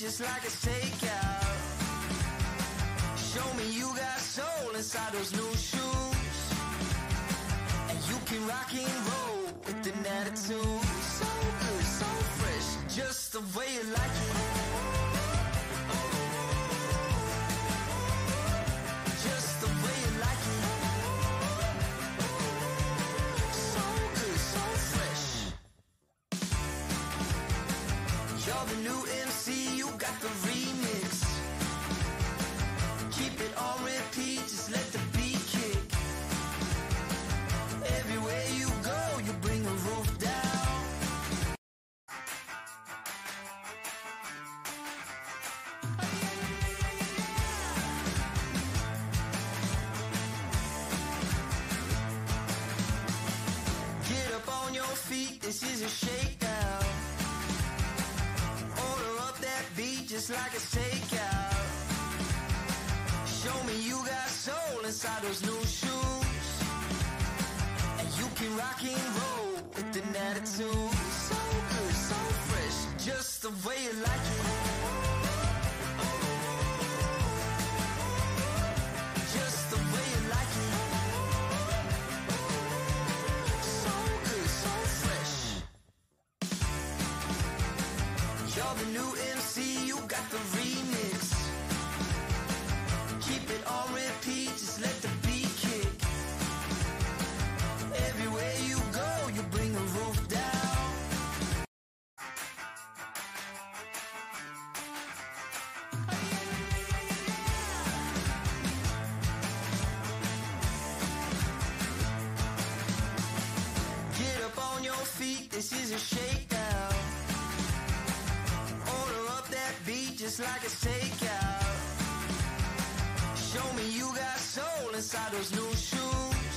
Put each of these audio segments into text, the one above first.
just like it's takeout. Show me you got soul inside those new shoes. And you can rock and roll with an attitude. So good, so fresh, just the way you like it. The remix. Keep it on repeat, just like it's takeout. Show me you got soul inside those new shoes.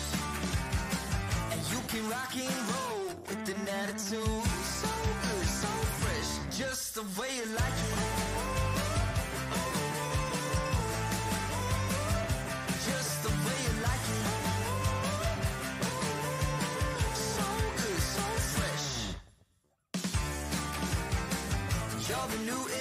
And you can rock and roll with an attitude. So good, so fresh, just the way you like it. Just the way you like it. So good, so fresh. You're the new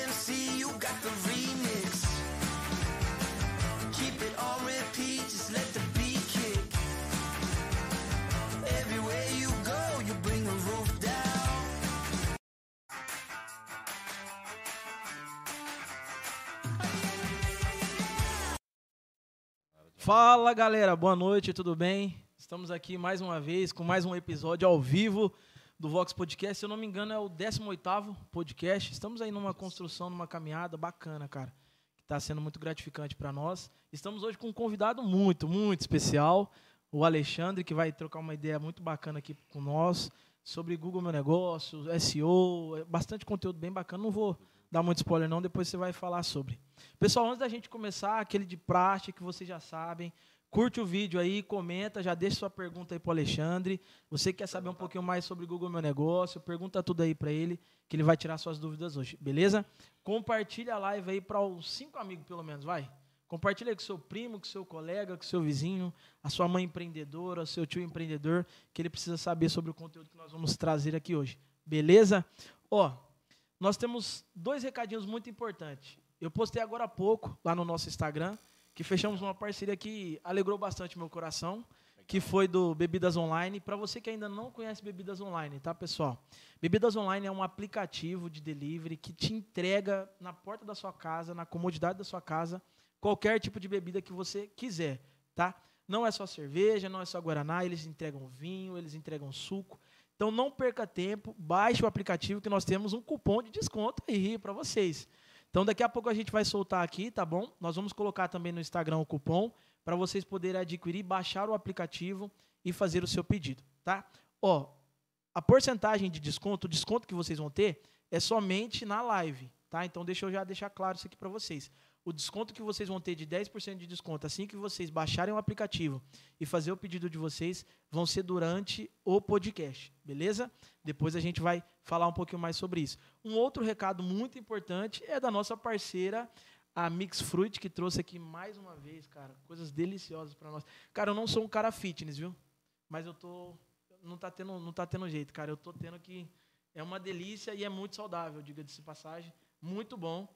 Fala galera, boa noite, tudo bem? Estamos aqui mais uma vez com mais um episódio ao vivo do Vox Podcast. Se eu não me engano, é o 18 podcast. Estamos aí numa construção, numa caminhada bacana, cara, que está sendo muito gratificante para nós. Estamos hoje com um convidado muito, muito especial, o Alexandre, que vai trocar uma ideia muito bacana aqui com nós sobre Google Meu Negócio, SEO, bastante conteúdo bem bacana. Não vou dar muito spoiler não, depois você vai falar sobre. Pessoal, antes da gente começar, aquele de praxe que vocês já sabem, curte o vídeo aí, comenta, já deixa sua pergunta aí para o Alexandre. Você que quer saber um pouquinho mais sobre Google Meu Negócio, pergunta tudo aí para ele, que ele vai tirar suas dúvidas hoje, beleza? Compartilha a live aí para os cinco amigos, pelo menos, vai. Compartilha aí com seu primo, com seu colega, com seu vizinho, a sua mãe empreendedora, seu tio empreendedor, que ele precisa saber sobre o conteúdo que nós vamos trazer aqui hoje. Beleza? Ó, nós temos dois recadinhos muito importantes. Eu postei agora há pouco lá no nosso Instagram que fechamos uma parceria que alegrou bastante meu coração, que foi do Bebidas Online. Para você que ainda não conhece Bebidas Online, tá, pessoal? Bebidas Online é um aplicativo de delivery que te entrega na porta da sua casa, na comodidade da sua casa, qualquer tipo de bebida que você quiser, tá? Não é só cerveja, não é só guaraná, eles entregam vinho, eles entregam suco. Então não perca tempo, baixe o aplicativo que nós temos um cupom de desconto aí para vocês. Então daqui a pouco a gente vai soltar aqui, tá bom? Nós vamos colocar também no Instagram o cupom para vocês poderem adquirir, baixar o aplicativo e fazer o seu pedido, tá? Ó, a porcentagem de desconto, o desconto que vocês vão ter é somente na live, tá? Então deixa eu já deixar claro isso aqui para vocês. O desconto que vocês vão ter de 10% de desconto assim que vocês baixarem o aplicativo e fazer o pedido de vocês vão ser durante o podcast, beleza? Depois a gente vai falar um pouquinho mais sobre isso. Um outro recado muito importante é da nossa parceira a Mix Fruit que trouxe aqui mais uma vez, cara, coisas deliciosas para nós. Cara, eu não sou um cara fitness, viu? Mas eu tô não tá tendo não tá tendo jeito, cara. Eu tô tendo que é uma delícia e é muito saudável, diga de passagem, muito bom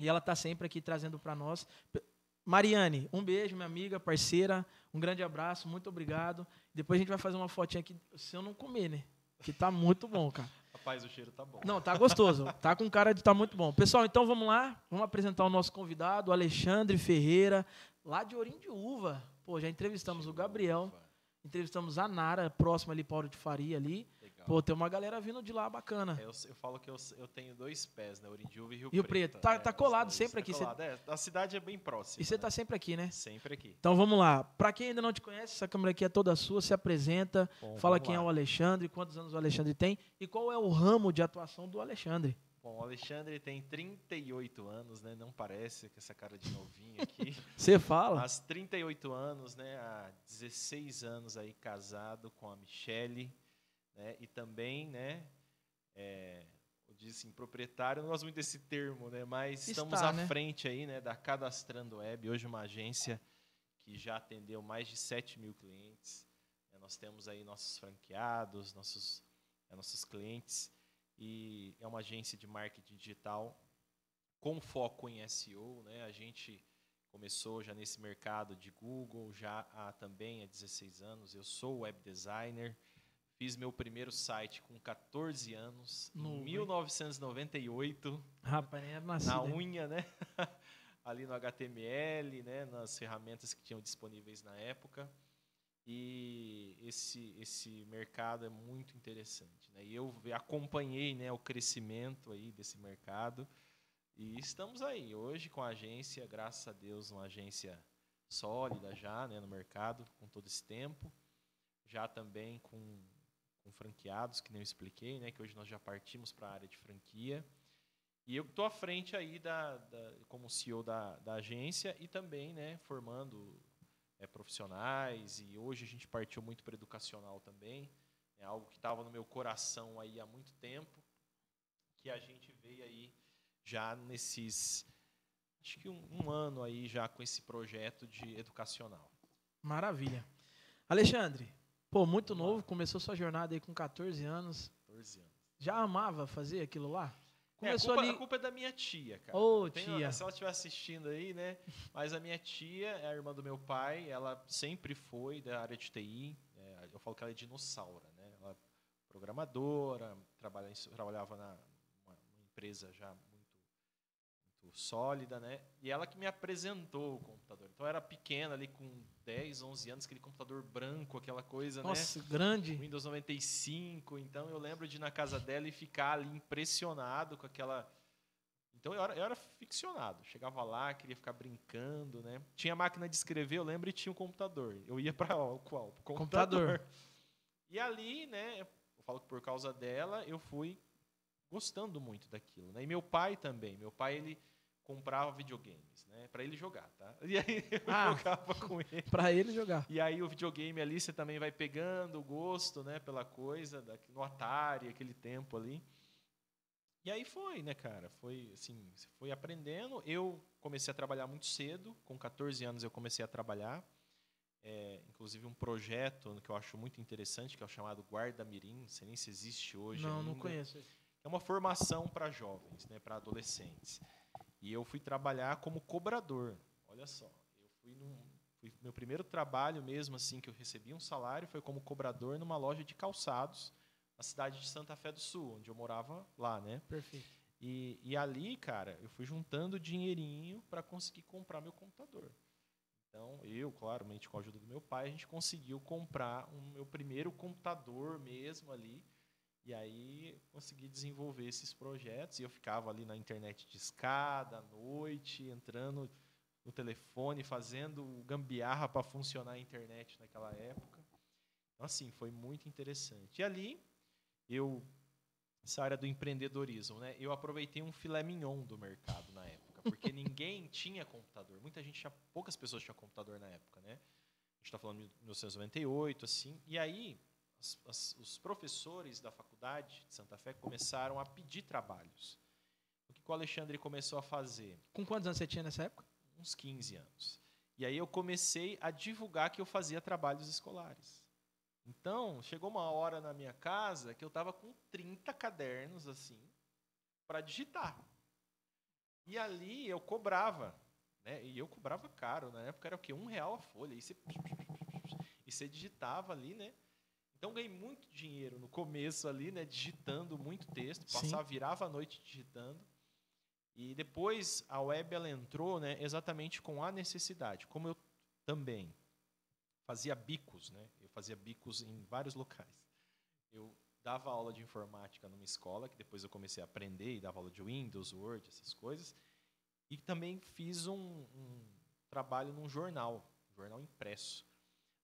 E ela tá sempre aqui trazendo para nós. Mariane, um beijo, minha amiga, parceira. Um grande abraço, muito obrigado. Depois a gente vai fazer uma fotinha aqui, se eu não comer, né? Que tá muito bom, cara. Rapaz, o cheiro tá bom. Não, tá gostoso. Tá com cara de tá muito bom. Pessoal, então vamos lá. Vamos apresentar o nosso convidado, Alexandre Ferreira, lá de Ourinho de Uva. Pô, já entrevistamos o Gabriel, entrevistamos a Nara, próxima ali, Paulo de Faria ali. Pô, tem uma galera vindo de lá bacana. É, eu, eu falo que eu, eu tenho dois pés, né? Orindiúva e Rio, Rio Preto. Tá- é, tá colado sempre Tá aqui, colado, é, a cidade é bem próxima. E você né? tá sempre aqui, né? Sempre aqui. Então vamos lá. Pra quem ainda não te conhece, essa câmera aqui é toda sua, se apresenta, Bom, fala quem lá. é o Alexandre, quantos anos o Alexandre tem e qual é o ramo de atuação do Alexandre. Bom, o Alexandre tem 38 anos, né? Não parece com essa cara de novinho aqui. Você fala? Mas 38 anos, né? Há 16 anos aí casado com a Michele, né? E também, né? É, eu disse assim, proprietário, não gosto muito desse termo, né? Mas estamos Está, à né? frente aí, né? Da Cadastrando Web, hoje uma agência que já atendeu mais de 7 mil clientes. né? Nós temos aí nossos franqueados, nossos, é, nossos clientes. E é uma agência de marketing digital com foco em SEO, né? A gente começou já nesse mercado de Google, já há também há 16 anos. Eu sou web designer, fiz meu primeiro site com 14 anos, Novo, em hein? 1998, Rapaz, nem era nascido. na unha, né? Ali no HTML, né? Nas ferramentas que tinham disponíveis na época. E esse, esse mercado é muito interessante. Né? E eu acompanhei né, o crescimento aí desse mercado. E estamos aí hoje com a agência, graças a Deus, uma agência sólida já né, no mercado, com todo esse tempo. Já também com, com franqueados, que nem eu expliquei, né, que hoje nós já partimos para a área de franquia. E eu estou à frente aí da, da- como CEO da, da agência e também né, formando é, profissionais. E hoje a gente partiu muito para educacional também. É algo que estava no meu coração aí há muito tempo, que a gente veio aí já nesses, acho que um, um ano aí já com esse projeto de educacional. Maravilha. Alexandre, pô, muito novo, começou sua jornada aí com 14 anos. 14 anos. Já amava fazer aquilo lá? É, a, Começou culpa, ali. a culpa é da minha tia, cara. Ô, tenho- tia. Se ela estiver assistindo aí, né? Mas a minha tia é a irmã do meu pai, ela sempre foi da área de TI. é, eu falo que ela é dinossauro, né? Ela é programadora, trabalha, trabalhava na uma, uma empresa já muito, muito sólida, né? E ela que me apresentou o computador. Então eu era pequena ali com 10, 11 anos, aquele computador branco, aquela coisa, né? Nossa, grande. Windows 95, então eu lembro de ir na casa dela e ficar ali impressionado com aquela. Então eu era, eu era ficcionado. Chegava lá, queria ficar brincando, né? Tinha máquina de escrever, eu lembro, e tinha um computador. Eu ia para qual? Pro Computador. E ali, né? Eu falo que por causa dela, eu fui gostando muito daquilo, né? E meu pai também. Meu pai ele comprava videogames, né? Para ele jogar, tá? E aí eu Ah. jogava com ele. Pra ele jogar. E aí o videogame ali você também vai pegando o gosto, né, pela coisa, da- no Atari, aquele tempo ali. E aí foi, né, cara? Foi assim, foi aprendendo. Eu comecei a trabalhar muito cedo, com 14 anos eu comecei a trabalhar. É, inclusive um projeto que eu acho muito interessante, que é o chamado Guarda Mirim, não sei nem se existe hoje não, não ainda. conheço. esse. É uma formação para jovens, né, para adolescentes. E eu fui trabalhar como cobrador. Olha só, eu fui num fui- meu primeiro trabalho mesmo assim que eu recebi um salário foi como cobrador numa loja de calçados na cidade de Santa Fé do Sul, onde eu morava lá, né? Perfeito. E, e ali, cara, eu fui juntando dinheirinho para conseguir comprar meu computador. Então, eu, claramente, com a ajuda do meu pai, a gente conseguiu comprar o meu primeiro computador mesmo ali. E aí, consegui desenvolver esses projetos. E eu ficava ali na internet de escada, à noite, entrando no telefone, fazendo gambiarra para funcionar a internet naquela época. Então, assim, foi muito interessante. E ali, eu essa área do empreendedorismo, né? Eu aproveitei um filé mignon do mercado na época, porque ninguém tinha computador. Muita gente tinha, poucas pessoas tinham computador na época, né? A gente está falando de 1998, assim. E aí, as- as- os professores da faculdade de Santa Fé começaram a pedir trabalhos. O que o Alexandre começou a fazer? Com quantos anos você tinha nessa época? uns 15 anos. E aí eu comecei a divulgar que eu fazia trabalhos escolares. Então, chegou uma hora na minha casa que eu estava com 30 cadernos assim para digitar. E ali eu cobrava, né? E eu cobrava caro. Na época era o quê? Um real a folha. E você, e você digitava ali, né? Então ganhei muito dinheiro no começo ali, né? Digitando muito texto. Sim. Passava, virava a noite digitando. E depois a web ela entrou, né? Exatamente com a necessidade. Como eu também fazia bicos, né? Eu fazia bicos em vários locais. Eu dava aula de informática numa escola, que depois eu comecei a aprender e dava aula de Windows, Word, essas coisas. E também fiz um, um trabalho num jornal, um jornal impresso.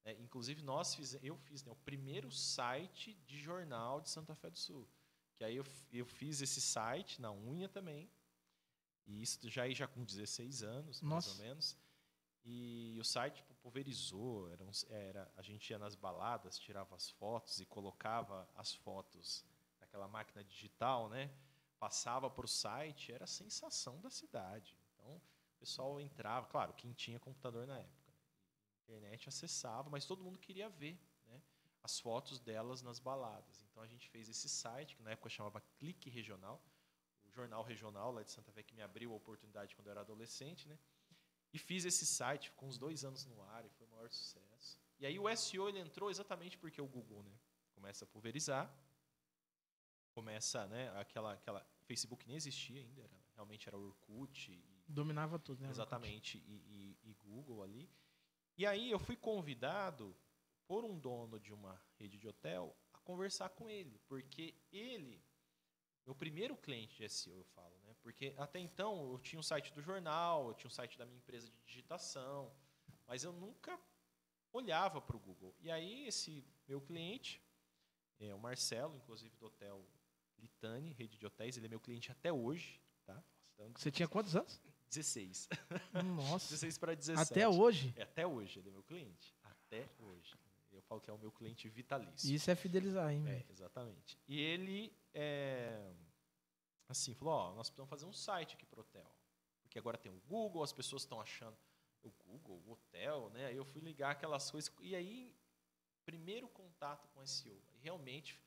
É, inclusive, nós fiz, eu fiz né, o primeiro site de jornal de Santa Fé do Sul. Que aí eu, eu fiz esse site na unha também. E isso já já com 16 anos, mais Nossa. ou menos. E o site tipo, pulverizou. Era, uns- era, a gente ia nas baladas, tirava as fotos e colocava as fotos naquela máquina digital, né? Passava para o site, era a sensação da cidade. Então, o pessoal entrava, claro, quem tinha computador na época. Internet acessava, mas todo mundo queria ver né? as fotos delas nas baladas. Então, a gente fez esse site, que na época chamava Clique Regional, o jornal regional lá de Santa Fé, que me abriu a oportunidade quando eu era adolescente, né? E fiz esse site, ficou uns dois anos no ar e foi o maior sucesso. E aí o SEO ele entrou exatamente porque o Google né, começa a pulverizar, começa, né, aquela, aquela Facebook nem existia ainda, era, realmente era Orkut e, Dominava tudo, né? exatamente e, e- e Google ali. E aí eu fui convidado por um dono de uma rede de hotel a conversar com ele, porque ele meu primeiro cliente de SEO, eu falo, né? Porque até então eu tinha um site do jornal, eu tinha um site da minha empresa de digitação, mas eu nunca olhava para o Google. E aí esse meu cliente, é o Marcelo, inclusive do hotel Litani, rede de hotéis, ele é meu cliente até hoje, tá? Você tinha quantos anos? 16. Nossa. 16 para 17. Até hoje. É, até hoje ele é meu cliente. Até hoje. Eu falo que é o meu cliente vitalício. Isso é fidelizar, hein, É, velho? exatamente. E ele, é, assim, falou, ó, nós precisamos fazer um site aqui pro hotel. Porque agora tem o Google, as pessoas estão achando o Google, o hotel, né? Aí eu fui ligar aquelas coisas. E aí, primeiro contato com SEO. Aí realmente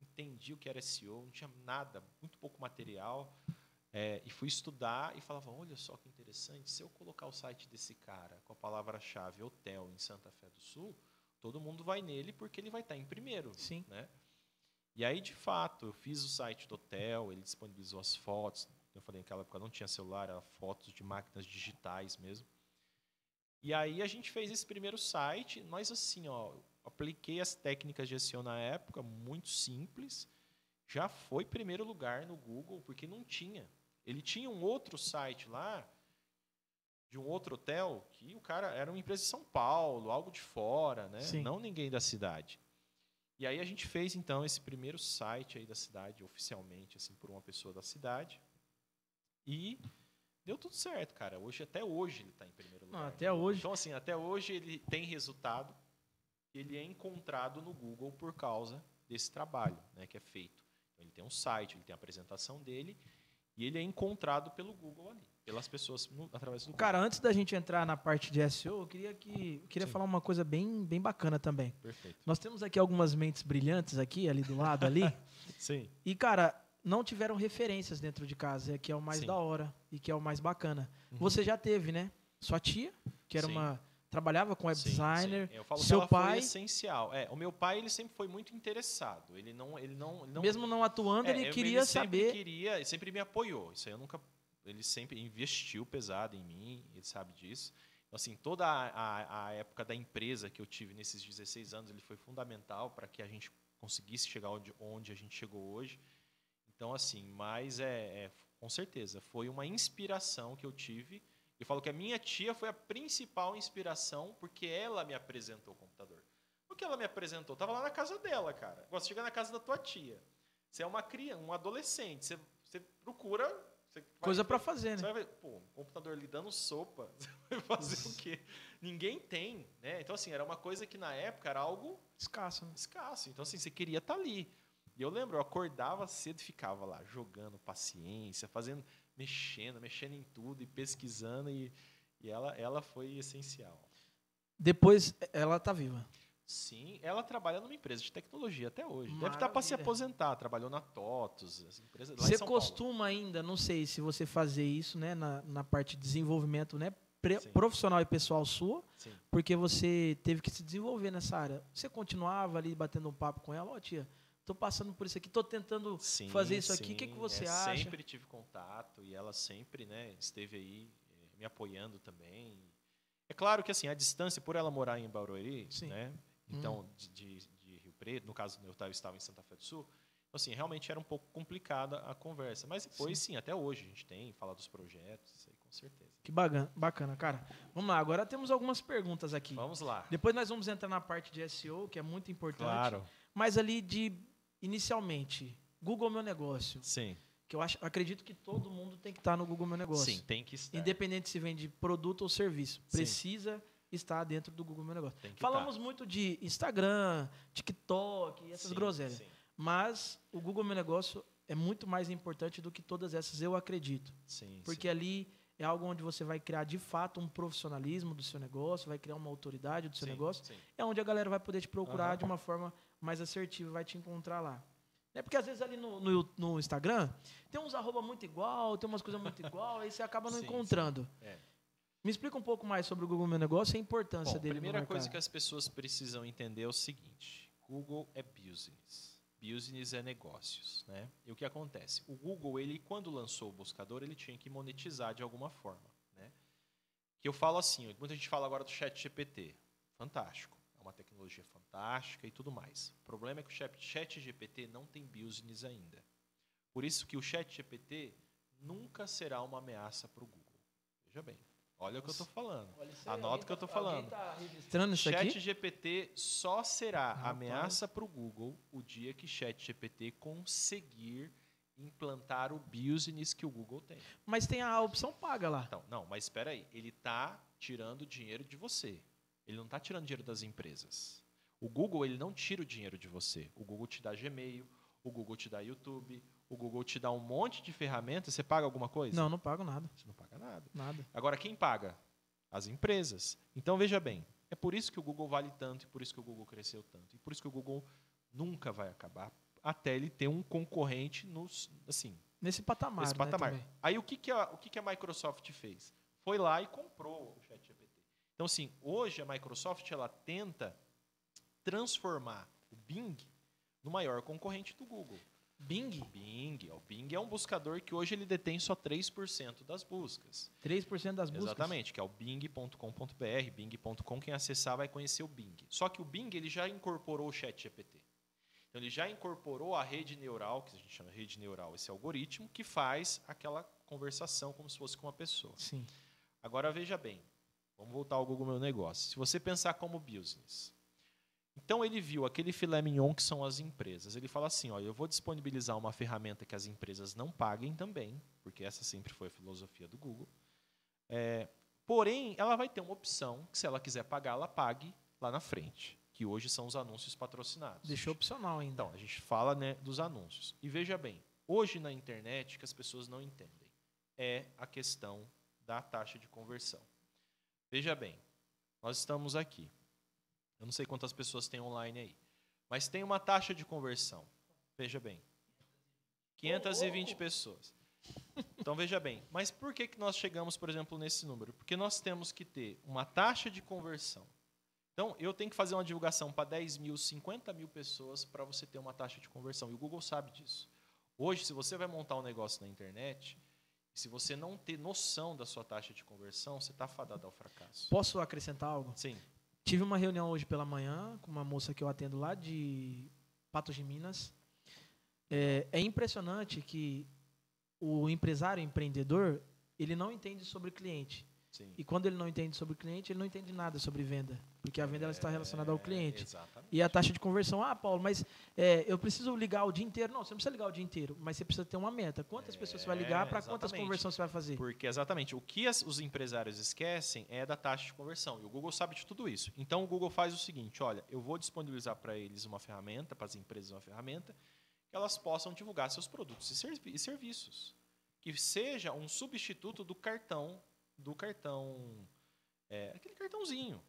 entendi o que era SEO, não tinha nada, muito pouco material. É, e fui estudar e falava, olha só que interessante, se eu colocar o site desse cara com a palavra-chave hotel em Santa Fé do Sul, todo mundo vai nele porque ele vai estar em primeiro Sim. né? E aí, de fato, eu fiz o site do hotel, ele disponibilizou as fotos. Eu falei, naquela época não tinha celular, era fotos de máquinas digitais mesmo. E aí a gente fez esse primeiro site, nós assim, ó, apliquei as técnicas de SEO na época, muito simples. Já foi primeiro lugar no Google, porque não tinha. Ele tinha um outro site lá, de um outro hotel, que o cara era uma empresa de São Paulo, algo de fora, né? Sim. Não ninguém da cidade. E aí a gente fez então esse primeiro site aí da cidade oficialmente assim por uma pessoa da cidade. E deu tudo certo, cara. Hoje até hoje ele está em primeiro Não, lugar. até hoje. Então assim, até hoje ele tem resultado. Ele é encontrado no Google por causa desse trabalho, né, que é feito. Então, ele tem um site, ele tem a apresentação dele e ele é encontrado pelo Google ali, pelas pessoas no- através do Google. Cara, antes da gente entrar na parte de SEO, eu queria que eu queria Sim. falar uma coisa bem, bem bacana também. Perfeito. Nós temos aqui algumas mentes brilhantes aqui, ali do lado ali. Sim. E, cara, não tiveram referências dentro de casa, que é o mais Sim. da hora e que é o mais bacana. Uhum. Você já teve, né? Sua tia, que era Sim. uma. Trabalhava com web Sim, designer. sim. Eu falo seu que ela pai- foi essencial. É, o meu pai ele sempre foi muito interessado. Ele não, ele não, ele não Mesmo não atuando, É, ele eu- queria sempre saber. Queria, ele sempre me apoiou. Isso eu nunca. Ele sempre investiu pesado em mim. Ele sabe disso. Então, assim, toda a, a, a época da empresa que eu tive nesses 16 anos, ele foi fundamental para que a gente conseguisse chegar onde, onde a gente chegou hoje. Então, assim, mas é, é, com certeza foi uma inspiração que eu tive. Eu falo que a minha tia foi a principal inspiração porque ela me apresentou o computador. O que ela me apresentou? Tava lá na casa dela, cara. Você chega na casa da tua tia. Você é uma criança, um adolescente. Você, você procura. Você Coisa pra fazer, Você né? vai ver, pô, um computador lhe dando sopa. Você vai fazer o quê? Ninguém tem, né? Então, assim, era uma coisa que na época era algo Escasso, né? escasso. Então, assim, você queria estar ali. E eu lembro, eu acordava cedo e ficava lá, jogando paciência, fazendo, mexendo, mexendo em tudo e pesquisando. E, e ela, ela foi essencial. Depois, ela tá viva. Sim, ela trabalha numa empresa de tecnologia até hoje. Deve estar para se Maravilha. aposentar. Trabalhou na TOTOS, essa empresa lá em Você Paulo. costuma ainda, não sei se você fazer isso, né, na, na parte de desenvolvimento, né, pre- profissional e pessoal sua, Sim. porque você teve que se desenvolver nessa área. Você continuava ali batendo um papo com ela, ó tia, tô passando por isso aqui, tô tentando Sim, fazer isso aqui, o que, que sim, você é, acha? Sempre tive contato e ela sempre, né, esteve aí eh, me apoiando também. É claro que assim, a distância por ela morar em Barueri, Sim. né? Então, de, de- de Rio Preto, no caso eu tava- estava em Santa Fé do Sul, então, assim, realmente era um pouco complicada a conversa. Mas depois, sim, até hoje a gente tem, fala dos projetos, isso aí com certeza. Que bacana, bacana, cara. Vamos lá, agora temos algumas perguntas aqui. Vamos lá. Depois nós vamos entrar na parte de SEO, que é muito importante. Claro. Mas ali de, inicialmente, Google Meu Negócio, Sim. que eu acho, acredito que todo mundo tem que estar no Google Meu Negócio. Sim, tem que estar. Independente se vende produto ou serviço, Sim. precisa estar dentro do Google Meu Negócio. Tem que Falamos estar. muito de Instagram, TikTok, essas Sim, groselhas. Sim, Mas o Google Meu Negócio é muito mais importante do que todas essas, eu acredito. sim. Porque ali é algo onde você vai criar de fato um profissionalismo do seu negócio, vai criar uma autoridade do seu sim, negócio. Sim. É onde a galera vai poder te procurar Aham. de uma forma mais assertiva e vai te encontrar lá. É porque às vezes ali no, no, no Instagram tem uns arroba muito igual, tem umas coisas muito igual, aí você acaba não Sim, encontrando. É. Me explica um pouco mais sobre o Google Meu Negócio e a importância Bom, a dele no primeira coisa que as pessoas precisam entender é o seguinte: Google é business. Business é negócios, né? E o que acontece? O Google, ele quando lançou o buscador, ele tinha que monetizar de alguma forma, né? Que eu falo assim, muita gente fala agora do Chat GPT. Fantástico. Uma tecnologia fantástica e tudo mais. O problema é que o Chat GPT não tem business ainda. Por isso que o Chat GPT nunca será uma ameaça para o Google. Veja bem. Olha o que eu estou falando. Anota o que eu tá- tô falando. tá isso Chat? GPT só será Rapaz. ameaça para o Google o dia que Chat GPT conseguir implantar o business que o Google tem. Mas tem a opção paga lá. Então, não, mas espera aí, ele está tirando dinheiro de você. Ele não está tirando dinheiro das empresas. O Google ele não tira o dinheiro de você. O Google te dá Gmail, o Google te dá YouTube, o Google te dá um monte de ferramentas. Você paga alguma coisa? Não, não pago nada. Você não paga nada. Nada. Agora, quem paga? As empresas. Então, veja bem, é por isso que o Google vale tanto, e por isso que o Google cresceu tanto, e por isso que o Google nunca vai acabar, até ele ter um concorrente nos, assim, Nesse patamar. nesse né, patamar. também. Aí, o que, que, a, o que, que a Microsoft fez? Foi lá e comprou o ChatGPT. Então, assim, hoje a Microsoft ela tenta transformar o Bing no maior concorrente do Google. Bing, Bing, o Bing é um buscador que hoje ele detém só 3% das buscas. 3% das buscas. Exatamente, que é o bing.com.br, bing.com, quem acessar vai conhecer o Bing. Só que o Bing ele já incorporou o Chat GPT. Então ele já incorporou a rede neural, que a gente chama de rede neural, esse algoritmo que faz aquela conversação como se fosse com uma pessoa. Sim. Agora veja bem, vamos voltar ao Google Meu Negócio. Se você pensar como business, então ele viu aquele filé mignon que são as empresas. Ele fala assim, olha, eu vou disponibilizar uma ferramenta que as empresas não paguem também, porque essa sempre foi a filosofia do Google. É, porém, ela vai ter uma opção que se ela quiser pagar, ela pague lá na frente, que hoje são os anúncios patrocinados. Deixou opcional ainda. Então, a gente fala né, dos anúncios. E veja bem, hoje na internet, que as pessoas não entendem é a questão da taxa de conversão. Veja bem, nós estamos aqui. Eu não sei quantas pessoas tem online aí, mas tem uma taxa de conversão. Veja bem, 520 pessoas. Então veja bem, mas por que, que nós chegamos, por exemplo, nesse número? Porque nós temos que ter uma taxa de conversão. Então, eu tenho que fazer uma divulgação para 10 mil, 50 mil pessoas para você ter uma taxa de conversão. E o Google sabe disso. Hoje, se você vai montar um negócio na internet, se você não ter noção da sua taxa de conversão, você está fadado ao fracasso. Posso acrescentar algo? Sim, Tive uma reunião hoje pela manhã com uma moça que eu atendo lá de Patos de Minas. É, é impressionante que o empresário, empreendedor, ele não entende sobre cliente. Sim. E quando ele não entende sobre cliente, ele não entende nada sobre venda. Porque a venda ela está relacionada ao cliente. É, Exatamente. E a taxa de conversão, ah, Paulo, mas é, eu preciso ligar o dia inteiro. Não, você não precisa ligar o dia inteiro, mas você precisa ter uma meta. Quantas pessoas você vai ligar É, para quantas conversões você vai fazer? Porque exatamente o que as- os empresários esquecem é da taxa de conversão. E o Google sabe de tudo isso. Então o Google faz o seguinte: olha, eu vou disponibilizar para eles uma ferramenta, para as empresas uma ferramenta, que elas possam divulgar seus produtos e servi- e serviços. Que seja um substituto do cartão, do cartão, é, aquele cartãozinho.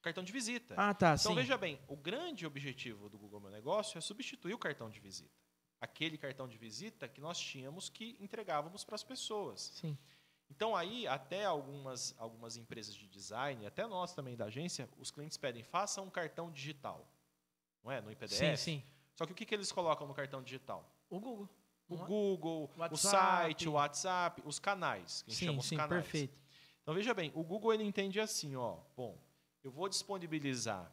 cartão de visita. Ah, tá, então sim. veja bem, o grande objetivo do Google Meu Negócio é substituir o cartão de visita. Aquele cartão de visita que nós tínhamos que entregávamos para as pessoas. Sim. Então aí até algumas algumas empresas de design, até nós também da agência, os clientes pedem faça um cartão digital, não é, no PDF. Sim, sim. Só que o que, que eles colocam no cartão digital? O Google. O é? Google, o WhatsApp. site, o WhatsApp, os canais, que a gente chama Sim, os sim, canais. perfeito. Então veja bem, o Google ele entende assim, ó, bom, eu vou disponibilizar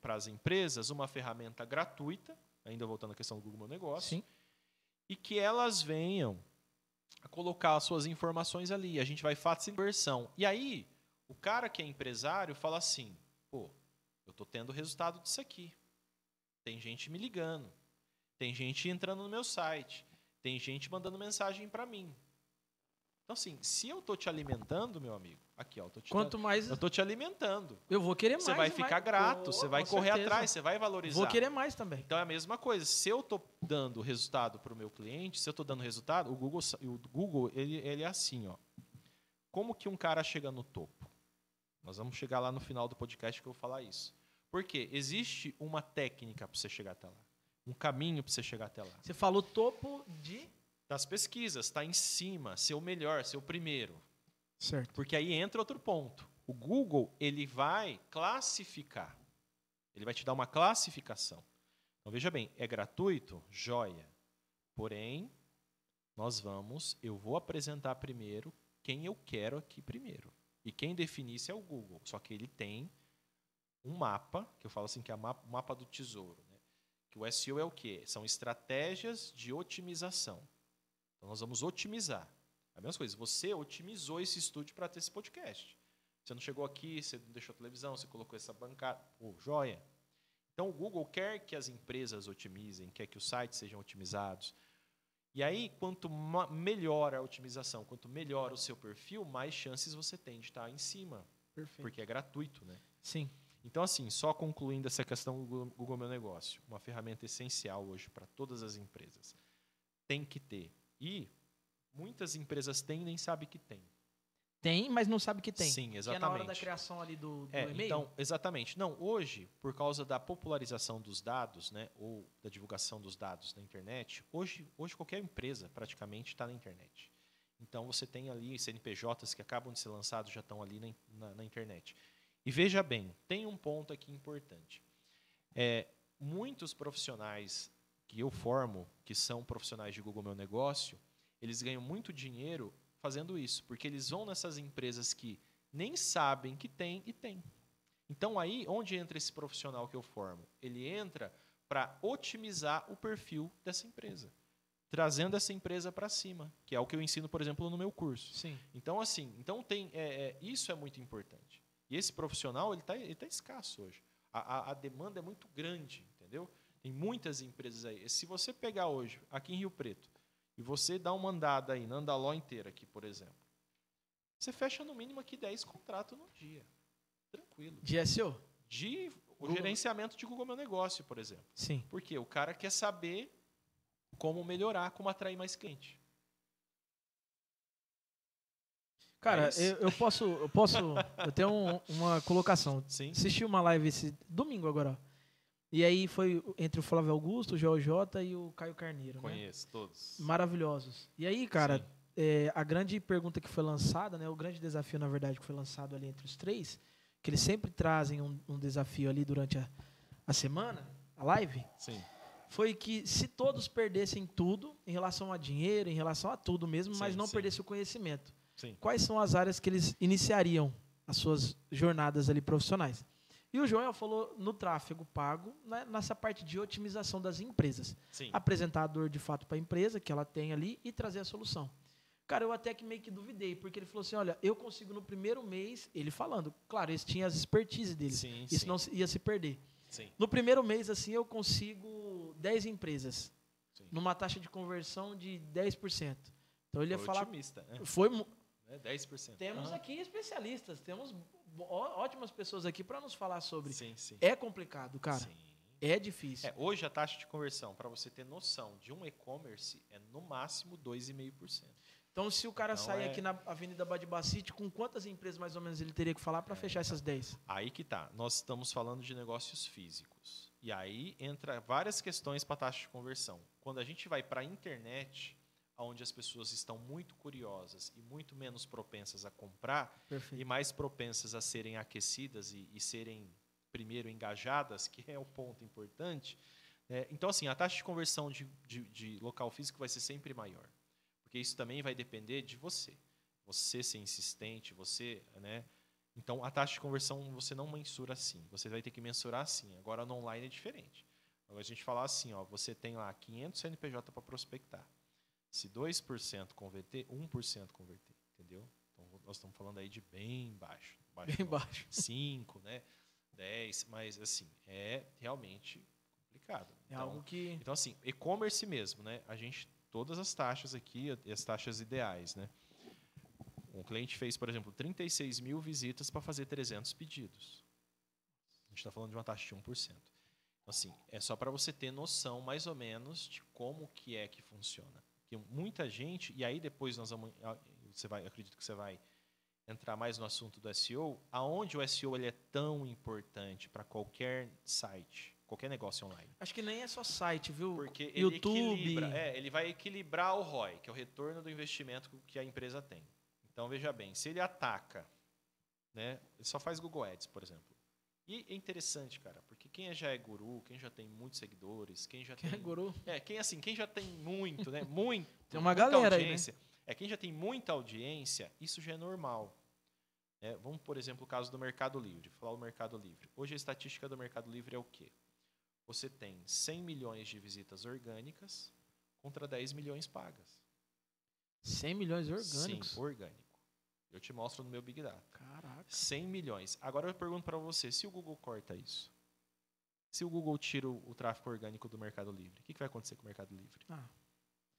para as empresas uma ferramenta gratuita, ainda voltando à questão do Google Meu Negócio, Sim. e que elas venham a colocar as suas informações ali. A gente vai facilitar a conversão. E aí, o cara que é empresário fala assim, pô, eu estou tendo resultado disso aqui. Tem gente me ligando. Tem gente entrando no meu site. Tem gente mandando mensagem para mim. Então, assim, se eu estou te alimentando, meu amigo, aqui, ó, eu tô te, Quanto mais eu tô te alimentando. eu vou querer mais. Você vai ficar mais. grato, Pô, você vai correr certeza. atrás, você vai valorizar. Vou querer mais também. Então é a mesma coisa. Se eu estou dando resultado para o meu cliente, se eu estou dando resultado, o Google, o Google ele, ele é assim, ó. Como que um cara chega no topo? Nós vamos chegar lá no final do podcast que eu vou falar isso. Por quê? Existe uma técnica para você chegar até lá, um caminho para você chegar até lá. Você falou topo de. Das pesquisas, está em cima, ser o melhor, ser o primeiro. Certo. Porque aí entra outro ponto. O Google ele vai classificar. Ele vai te dar uma classificação. Então veja bem, é gratuito, joia. Porém, nós vamos, eu vou apresentar primeiro quem eu quero aqui primeiro. E quem define isso é o Google. Só que ele tem um mapa, que eu falo assim que é o mapa, mapa do tesouro. Né? Que o SEO é o quê? São estratégias de otimização. Então nós vamos otimizar. A mesma coisa, você otimizou esse estúdio para ter esse podcast. Você não chegou aqui, você não deixou a televisão, você colocou essa bancada. Pô, joia. Então o Google quer que as empresas otimizem, quer que os sites sejam otimizados. E aí, quanto melhor a otimização, quanto melhor o seu perfil, mais chances você tem de estar em cima, Perfeito. porque é gratuito, né? Sim. Então, assim, só concluindo essa questão do Google- Google Meu Negócio, uma ferramenta essencial hoje para todas as empresas. Tem que ter. E muitas empresas têm e nem sabem que tem. Tem, mas não sabe que tem. Sim, Que é na hora da exatamente. criação ali do, do É, e-mail. então, exatamente. Não, hoje, por causa da popularização dos dados, né, ou da divulgação dos dados na internet, hoje, hoje qualquer empresa praticamente está na internet. Então você tem ali CNPJs que acabam de ser lançados já estão ali na, na- na internet. E veja bem, tem um ponto aqui importante. É, muitos profissionais que eu formo, que são profissionais de Google Meu Negócio, eles ganham muito dinheiro fazendo isso, porque eles vão nessas empresas que nem sabem que tem e tem. Então aí, onde entra esse profissional que eu formo? Ele entra para otimizar o perfil dessa empresa, trazendo essa empresa para cima, que é o que eu ensino, por exemplo, no meu curso. Sim. Então assim, então tem é, é, isso é muito importante. E esse profissional ele está ele tá escasso hoje. A, a, a demanda é muito grande, entendeu? Tem muitas empresas aí. Se você pegar hoje aqui em Rio Preto e você dá uma andada aí na Andaló inteira aqui, por exemplo, você fecha no mínimo aqui 10 contratos no dia. Tranquilo. De SEO? De o gerenciamento de Google Meu Negócio, por exemplo. Sim. Porque o cara quer saber como melhorar, como atrair mais cliente. Cara, É eu, eu posso. Eu posso. eu tenho um- uma colocação. Sim. Assisti uma live esse domingo agora. E aí foi entre o Flávio Augusto, o Joel J e o Caio Carneiro. Né? Conheço todos. Maravilhosos. E aí, cara, é, a grande pergunta que foi lançada, né, o grande desafio, na verdade, que foi lançado ali entre os três, que eles sempre trazem um, um desafio ali durante a, a semana, a live, Sim. foi que se todos perdessem tudo em relação a dinheiro, em relação a tudo mesmo, mas Sim, não sim. perdessem o conhecimento, Sim. quais são as áreas que eles iniciariam as suas jornadas ali profissionais? E o Joel falou no tráfego pago, né, nessa parte de otimização das empresas Sim. apresentar a dor de fato para a empresa que ela tem ali e trazer a solução. Cara, eu até que meio que duvidei, porque ele falou assim: olha, eu consigo no primeiro mês, ele falando, claro, eles tinham as expertise deles, Sim, isso sim. não ia se perder. Sim. No primeiro mês, assim, eu consigo 10 empresas, numa taxa de conversão de 10%. Então ele ia Foi falar. otimista, né? Foi, Né? 10%. temos aqui especialistas, temos ótimas pessoas aqui para nos falar sobre. Sim, sim. É complicado, cara. Sim. É difícil. É, hoje a taxa de conversão, para você ter noção de um e-commerce, é no máximo 2,5%. Então, se o cara Então, sair é- aqui na Avenida Badibacite, com quantas empresas mais ou menos ele teria que falar para fechar essas 10? Aí que tá. Nós estamos falando de negócios físicos. E aí entra várias questões para taxa de conversão. Quando a gente vai para a internet, onde as pessoas estão muito curiosas e muito menos propensas a comprar Perfeito. e mais propensas a serem aquecidas e, e serem primeiro engajadas, que é o ponto importante. né? então, assim, a taxa de conversão de, de- de local físico vai ser sempre maior, porque isso também vai depender de você. Você ser insistente, você, né? Então, a taxa de conversão você não mensura assim, você vai ter que mensurar assim. Agora, no online é diferente. Agora, a gente falar assim, ó, você tem lá 500 CNPJ para prospectar. Se 2% converter, 1% converter, entendeu? Então, nós estamos falando aí de bem baixo. baixo Bem baixo. 5, né? 10, mas assim, é realmente complicado. É Então, algo que. então, assim, e-commerce mesmo, né? A gente, todas as taxas aqui, as taxas ideais, né? Um cliente fez, por exemplo, 36 mil visitas para fazer 300 pedidos. A gente está falando de uma taxa de 1%. Então, assim, é só para você ter noção, mais ou menos, de como que é que funciona. Porque muita gente, e aí depois nós vamos, você vai, acredito que você vai entrar mais no assunto do SEO, aonde o SEO ele é tão importante para qualquer site, qualquer negócio online. Acho que nem é só site, viu? Porque ele YouTube. equilibra, é, ele vai equilibrar o ROI, que é o retorno do investimento que a empresa tem. Então veja bem, se ele ataca, né, ele só faz Google Ads, por exemplo. E é interessante, cara, porque quem já é guru, quem já tem muitos seguidores, quem já Quem tem é guru? é, quem assim, quem já tem muito, né? Muito. Tem uma galera aí, né? audiência. É quem já tem muita audiência, isso já é normal. É, vamos, por exemplo, o caso do Mercado Livre. Falar do Mercado Livre. Hoje a estatística do Mercado Livre é o quê? Você tem 100 milhões de visitas orgânicas contra 10 milhões pagas. 100 milhões orgânicos. Sim, orgânico. Eu te mostro no meu Big Data. Caraca. 100 milhões. Agora eu pergunto para você, se o Google corta isso? Se o Google tira o, o tráfego orgânico do Mercado Livre, o que, que vai acontecer com o Mercado Livre? Ah,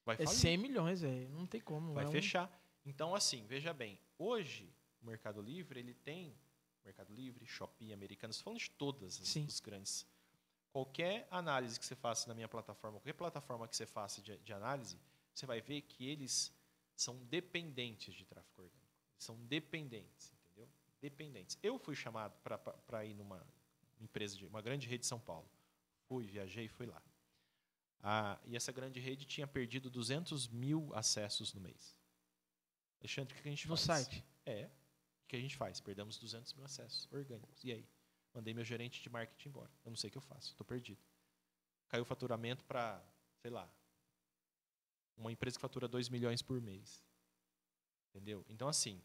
Vai é falir. 100 milhões, é. Não tem como. vai é um- fechar. Então, assim, veja bem, hoje o Mercado Livre ele tem Mercado Livre, Shopee, Americanas, falando de todas as, Sim. os grandes. Qualquer análise que você faça na minha plataforma, qualquer plataforma que você faça de, de análise, você vai ver que eles são dependentes de tráfego orgânico. São dependentes, entendeu? Dependentes. Eu fui chamado para ir numa empresa de uma grande rede de São Paulo. Fui, viajei, fui lá. Ah, e essa grande rede tinha perdido 200 mil acessos no mês. Alexandre, o que a gente No faz? site. É. O que a gente faz? Perdemos 200 mil acessos orgânicos. E aí? Mandei meu gerente de marketing embora. Eu não sei o que eu faço. Estou perdido. Caiu o faturamento para, sei lá, uma empresa que fatura 2 milhões por mês. Entendeu? Então, assim,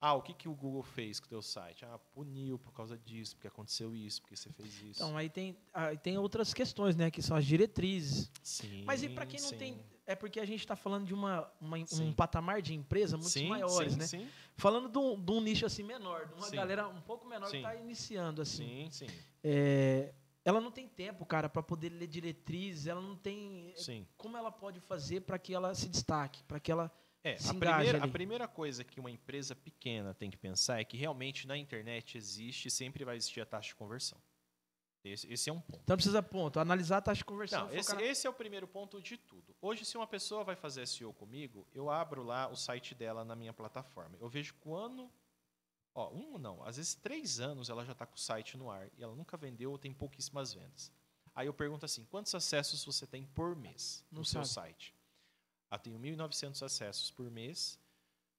ah, o que, que o Google fez com o teu site? Ah, puniu por causa disso, porque aconteceu isso, porque você fez isso. Então, aí tem, aí tem outras questões, né? Que são as diretrizes. sim, Mas e para quem não sim. tem. É porque a gente está falando de uma, uma- um patamar de empresa muito sim, maiores, sim, né? Sim, Falando de um, de um nicho assim menor, de uma galera um pouco menor que está iniciando, assim. sim, sim, É, ela não tem tempo, cara, para poder ler diretrizes, ela não tem. sim. Como ela pode fazer para que ela se destaque, para que ela. É, a primeira, a primeira coisa que uma empresa pequena tem que pensar é que realmente na internet existe e sempre vai existir a taxa de conversão. Esse, esse é um ponto. Então precisa, ponto, analisar a taxa de conversão. Não, esse, na- esse é o primeiro ponto de tudo. Hoje, se uma pessoa vai fazer SEO comigo, eu abro lá o site dela na minha plataforma. Eu vejo quando. Ó, um não, às vezes três anos ela já está com o site no ar e ela nunca vendeu ou tem pouquíssimas vendas. Aí eu pergunto assim: quantos acessos você tem por mês no Não seu sabe. site? Ah, tenho 1.900 acessos por mês,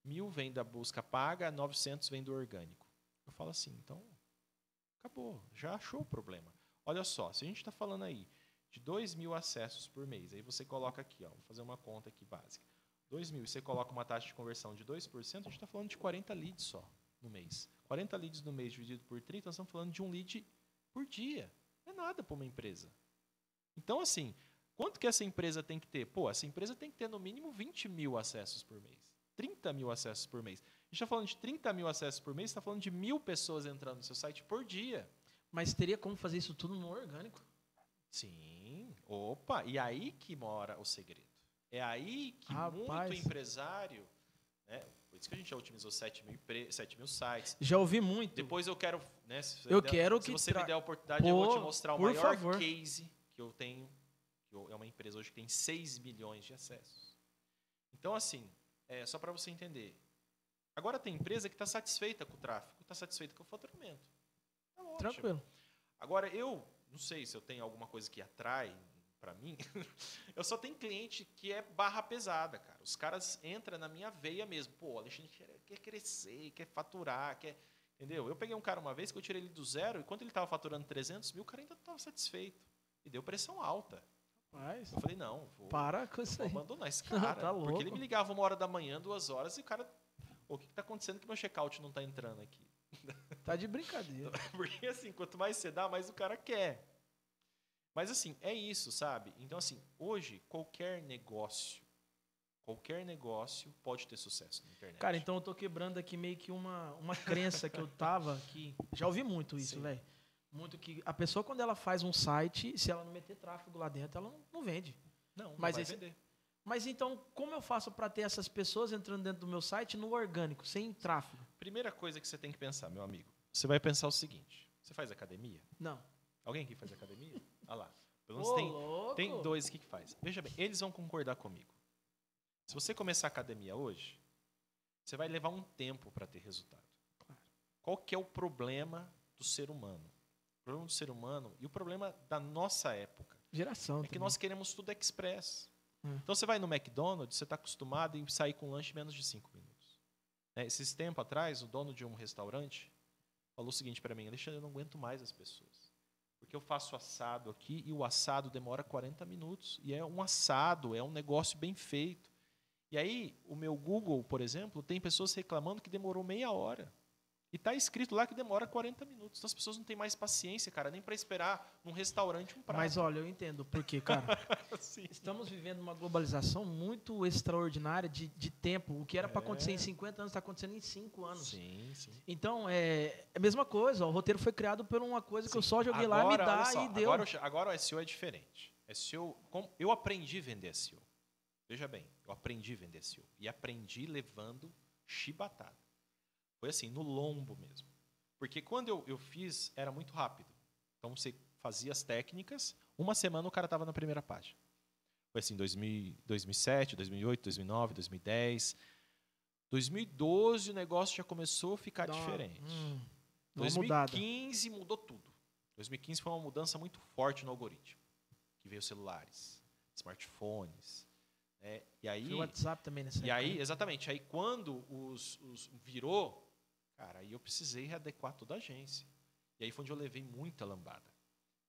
1.000 vem da busca paga, 900 vem do orgânico. Eu falo assim, então acabou, já achou o problema. Olha só, se a gente está falando aí de 2 mil acessos por mês, aí você coloca aqui, ó, vou fazer uma conta aqui básica. 2 mil, você coloca uma taxa de conversão de 2%, a gente está falando de 40 leads só no mês. 40 leads no mês dividido por 30, nós estamos falando de um lead por dia. Não é nada para uma empresa. Então, assim, quanto que essa empresa tem que ter? Pô, essa empresa tem que ter no mínimo 20 mil acessos por mês. 30 mil acessos por mês. A gente está falando de 30 mil acessos por mês, está falando de mil pessoas entrando no seu site por dia. Mas teria como fazer isso tudo no orgânico. Sim. Opa, e aí que mora o segredo. É aí que Rapaz. muito empresário, né? Por isso que a gente já otimizou 7 mil, empre- 7 mil sites. Já ouvi muito. Depois eu quero, né, se você Eu der- quero se que você tra- me der a oportunidade, eu vou Pô, te mostrar o maior favor. case que eu tenho, é uma empresa hoje que tem 6 milhões de acessos. Então, assim, é, só para você entender. Agora tem empresa que está satisfeita com o tráfego, está satisfeita com o faturamento. Tá ótimo. Tranquilo. Agora, eu não sei se eu tenho alguma coisa que atrai para mim. eu só tenho cliente que é barra pesada, cara. Os caras entram na minha veia mesmo. Pô, o Alexandre quer, quer crescer, quer faturar, quer. Entendeu? Eu peguei um cara uma vez que eu tirei ele do zero e quando ele estava faturando 300 mil, o cara ainda estava satisfeito. E deu pressão alta. Mas, Eu falei, não, vou, para com isso vou aí. abandonar esse cara. Tá louco. Porque ele me ligava uma hora da manhã, duas horas, e o cara. O que está acontecendo que meu check-out não está entrando aqui? Tá de brincadeira. Porque assim, quanto mais você dá, mais o cara quer. Mas assim, é isso, sabe? Então assim, hoje qualquer negócio, qualquer negócio pode ter sucesso na internet. Cara, então eu tô quebrando aqui meio que uma, uma crença que eu tava que já ouvi muito isso, velho. Muito que a pessoa quando ela faz um site, se ela não meter tráfego lá dentro, ela não, não vende. não, não mas vai esse- vender. Mas então, como eu faço para ter essas pessoas entrando dentro do meu site no orgânico, sem tráfego? Primeira coisa que você tem que pensar, meu amigo, você vai pensar o seguinte: você faz academia? Não. Alguém aqui faz academia? Olha lá. Pelo menos Ô, tem, louco. tem dois aqui que faz. Veja bem, eles vão concordar comigo. Se você começar a academia hoje, você vai levar um tempo para ter resultado. Qual que é o problema do ser humano? O problema do ser humano e o problema da nossa época Geração. é que também. nós queremos tudo express. Hum. Então você vai no McDonald's, você está acostumado em sair com lanche em menos de cinco minutos. Né, Esses tempos atrás, o dono de um restaurante falou o seguinte para mim: Alexandre, eu não aguento mais as pessoas. Porque eu faço assado aqui e o assado demora 40 minutos. E é um assado, é um negócio bem feito. E aí, o meu Google, por exemplo, tem pessoas reclamando que demorou meia hora. E está escrito lá que demora 40 minutos. Então as pessoas não têm mais paciência, cara, nem para esperar num restaurante um prato. Mas olha, eu entendo porque, cara, Assim. estamos vivendo uma globalização muito extraordinária de, de tempo. O que era para É. acontecer em 50 anos está acontecendo em 5 anos. Sim, sim. Então, é a mesma coisa. ó, O roteiro foi criado por uma coisa que eu só joguei lá, me Agora, dá só, e deu. Agora, o- agora o SEO é diferente. SEO, como- eu aprendi a vender SEO. Veja bem, eu aprendi a vender SEO. E aprendi levando chibatada. Foi assim, no lombo mesmo. Porque quando eu, eu fiz, era muito rápido. Então você fazia as técnicas, uma semana o cara estava na primeira página. Foi assim, 2000, 2007, 2008, 2009, 2010. 2012 o negócio já começou a ficar Dá diferente. hum, dá uma mudada. 2015 mudou tudo. 2015 foi uma mudança muito forte no algoritmo. Que veio celulares, smartphones. né? E aí, o WhatsApp também nessa e época, aí, né? exatamente, aí quando os, os virou, cara, aí eu precisei readequar toda a agência. E aí foi onde eu levei muita lambada.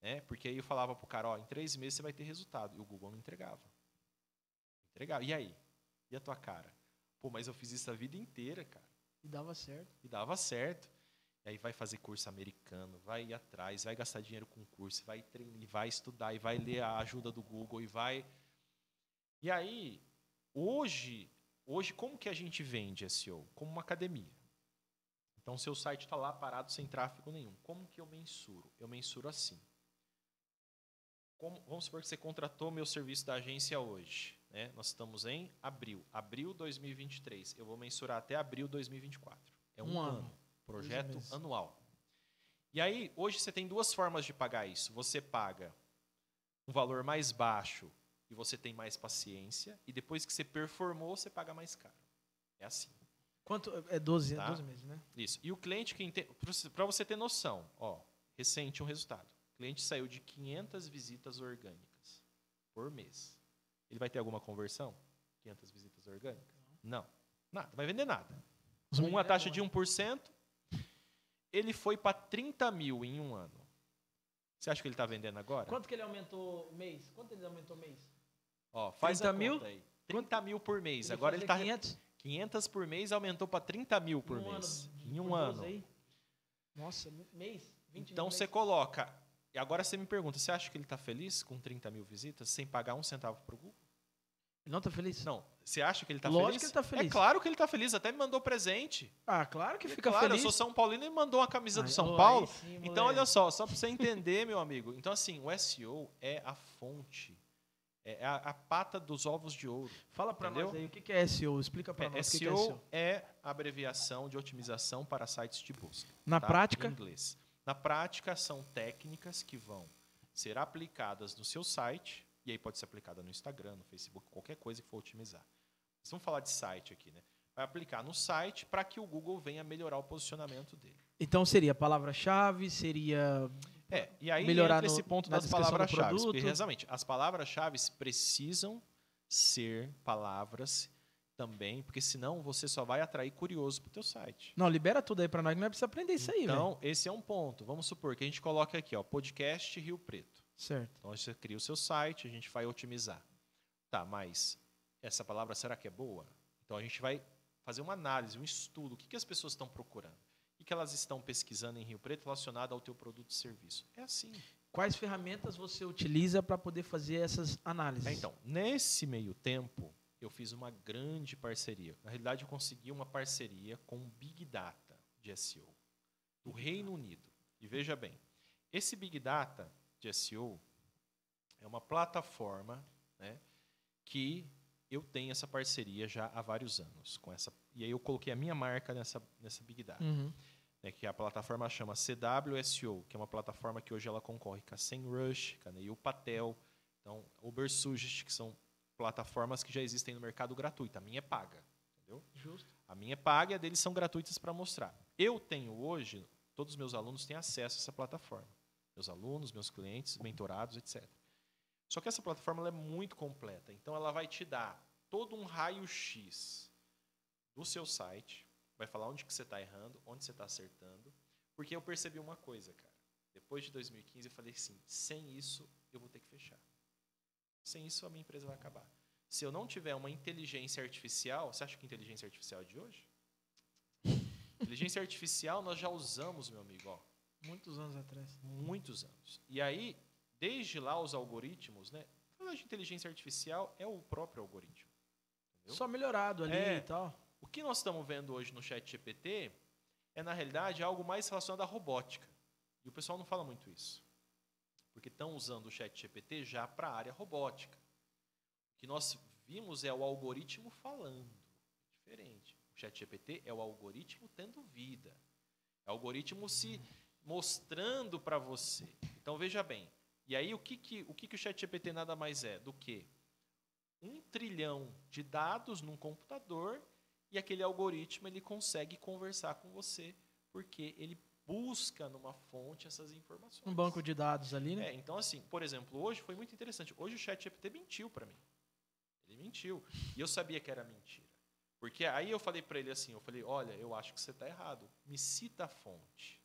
Né? Porque aí eu falava pro cara, ó, em três meses você vai ter resultado. E o Google não entregava. Entregava. E aí? E a tua cara? Pô, mas eu fiz isso a vida inteira, cara. E dava certo. E dava certo. E aí vai fazer curso americano, vai ir atrás, vai gastar dinheiro com curso, vai treinar, e vai estudar, e vai ler a ajuda do Google, e vai. E aí, hoje, hoje como que a gente vende SEO? Como uma academia. Então, seu site está lá parado sem tráfego nenhum. Como que eu mensuro? Eu mensuro assim. Como- vamos supor que você contratou meu serviço da agência hoje. Né? Nós estamos em abril. Abril 2023. Eu vou mensurar até abril 2024. É um, Um ano. ano. Projeto anual. E aí, hoje você tem duas formas de pagar isso. Você paga um valor mais baixo e você tem mais paciência. E depois que você performou, você paga mais caro. É assim. Quanto? É 12, Tá. 12 meses, né? Isso. E o cliente que entende. Para você ter noção, ó, recente um resultado. O cliente saiu de 500 visitas orgânicas por mês. Ele vai ter alguma conversão? 500 visitas orgânicas? Não. Nada. Vai vender nada. Com uma é taxa de né? 1%, ele foi para 30 mil em um ano. Você acha que ele está vendendo agora? Quanto que ele aumentou mês? Quanto ele aumentou mês? Ó, faz 30 a mil? conta aí. 30 mil por mês. Ele agora ele está 500 500 por mês, aumentou para 30 mil por um mês. ano, em um por 12 ano. aí. Nossa, mês? 20 Então mil você mês. coloca. E agora você me pergunta: você acha que ele está feliz com 30 mil visitas sem pagar um centavo para o Google? Ele não tá feliz? Não. Você acha que ele está Lógico feliz? que ele tá feliz. É claro que ele está feliz. Até me mandou presente. Ah, claro que É fica claro, feliz. eu sou São Paulino e me mandou uma camisa do Ai, São ô, Paulo. sim, Então, olha só, só para você entender, meu amigo. Então, assim, o SEO é a fonte, é a, a pata dos ovos de ouro. Fala Entendeu? nós aí, o que é SEO? Explica pra É, nós o que que é SEO SEO. é a abreviação de otimização para sites de busca. Na tá? prática, Em inglês. Na prática, são técnicas que vão ser aplicadas no seu site, e aí pode ser aplicada no Instagram, no Facebook, qualquer coisa que for otimizar. Vamos falar de site aqui, né? Vai aplicar no site para que o Google venha melhorar o posicionamento dele. Então seria palavra-chave, seria É, e aí Melhorar entra no- esse ponto das palavras-chave. exatamente, as palavras-chave precisam ser palavras também, porque senão você só vai atrair curioso para o teu site. Não, libera tudo aí pra nós que nós precisamos aprender isso aí, velho. Então, esse é um ponto. Vamos supor que a gente coloca aqui, ó, podcast Rio Preto. Certo. Então você cria o seu site, a gente vai otimizar. Tá, mas essa palavra será que é boa? Então a gente vai fazer uma análise, um estudo. O que, que as pessoas estão procurando? Que, que elas estão pesquisando em Rio Preto relacionado ao teu produto e serviço? É assim. Quais ferramentas você utiliza para poder fazer essas análises? É, então, nesse meio tempo, eu fiz uma grande parceria. Na realidade, eu consegui uma parceria com o Big Data de SEO, do Reino Unido. E veja bem, esse Big Data de SEO é uma plataforma né, que eu tenho essa parceria já há vários anos. Com essa, e aí eu coloquei a minha marca nessa, nessa Big Data Uhum. Né, que a plataforma chama CWSO, que é uma plataforma que hoje ela concorre com a SEMrush, com a Neil Patel, então Ubersuggest, que são plataformas que já existem no mercado gratuito. A minha é paga, entendeu? Justo. A minha é paga e a deles são gratuitas para mostrar. Eu tenho hoje, todos os meus alunos têm acesso a essa plataforma. Meus alunos, meus clientes, mentorados, etc. Só que essa plataforma é muito completa, então ela vai te dar todo um raio-x do seu site, vai falar onde que você está errando, onde você está acertando, porque eu percebi uma coisa, cara. Depois de 2015 eu falei assim, sem isso eu vou ter que fechar. Sem isso a minha empresa vai acabar. Se eu não tiver uma inteligência artificial, você acha que inteligência artificial é de hoje? inteligência artificial nós já usamos, meu amigo, ó, Muitos anos atrás. muitos anos. E aí, desde lá os algoritmos, né? Falar de inteligência artificial é o próprio algoritmo. entendeu? Só melhorado ali É. e tal. O que nós estamos vendo hoje no chat GPT é, na realidade, algo mais relacionado à robótica. E o pessoal não fala muito isso. Porque estão usando o chat GPT já para a área robótica. O que nós vimos é o algoritmo falando. Diferente. O chat GPT é o algoritmo tendo vida. É o algoritmo se mostrando para você. Então, veja bem. E aí, o que, que, o, que, que o chat GPT nada mais é do que um trilhão de dados num computador e aquele algoritmo ele consegue conversar com você porque ele busca numa fonte essas informações. Um banco de dados ali, né? É, então assim, por exemplo, hoje foi muito interessante. Hoje o ChatGPT mentiu para mim. Ele mentiu e eu sabia que era mentira. Porque aí eu falei para ele assim, eu falei: "Olha, eu acho que você está errado. Me cita a fonte".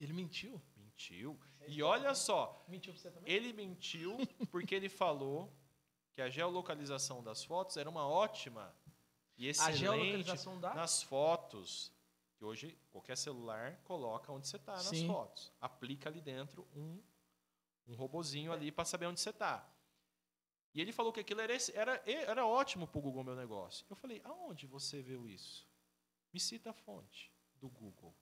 Ele mentiu. Mentiu. E olha só, Mentiu pra você também? ele mentiu porque ele falou que a geolocalização das fotos era uma ótima e A excelente geolocalização da... nas fotos. Que hoje qualquer celular coloca onde você está nas Sim. fotos. Aplica ali dentro um, um robozinho ali para saber onde você está. E ele falou que aquilo era, era, era ótimo para o Google Meu Negócio. Eu falei, aonde você viu isso? Me cita a fonte do Google.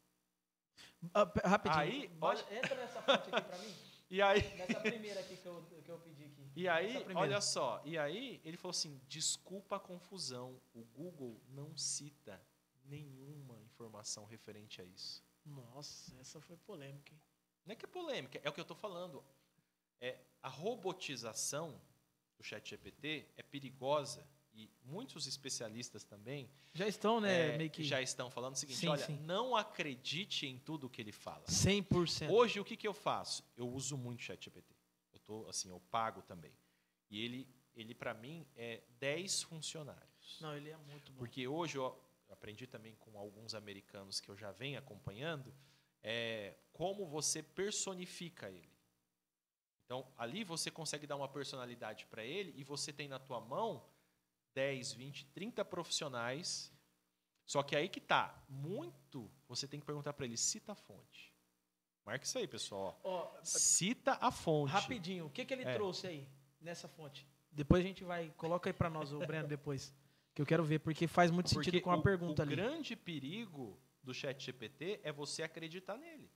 Pe- rapidinho. Aí, Entra nessa fonte aqui pra mim. E aí, Nessa primeira aqui que eu, que eu pedi aqui. E aí, olha só, e aí ele falou assim: desculpa a confusão, o Google não cita nenhuma informação referente a isso. Nossa, essa foi polêmica, hein? Não é que é polêmica, é o que eu estou falando. É, a robotização do chat GPT é perigosa e muitos especialistas também Já estão, né, é, que já estão falando o seguinte: Sim, olha, sim. não acredite em tudo que ele fala. 100%. Hoje, o que, que eu faço? Eu uso muito o ChatGPT. Eu tô, assim, eu pago também. E ele, ele para mim, é 10 funcionários. Não, ele é muito bom. Porque hoje eu aprendi também com alguns americanos que eu já venho acompanhando, é, como você personifica ele. Então, ali você consegue dar uma personalidade para ele e você tem na tua mão 10, 20, 30 profissionais. Só que aí que tá, muito você tem que perguntar para ele, cita a fonte. Marca isso aí, pessoal. Cita a fonte. rapidinho, o que, que ele É. trouxe aí nessa fonte? Depois a gente vai. Coloca aí pra nós, o Breno, depois. Que eu quero ver, porque faz muito sentido Porque com a o, pergunta o ali. grande perigo do chat GPT é você acreditar nele,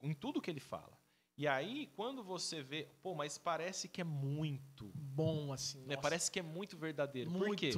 em tudo que ele fala. E aí, quando você vê, pô, mas parece que é muito, Bom, assim. né? nossa, Parece que é muito verdadeiro. muito. Por quê?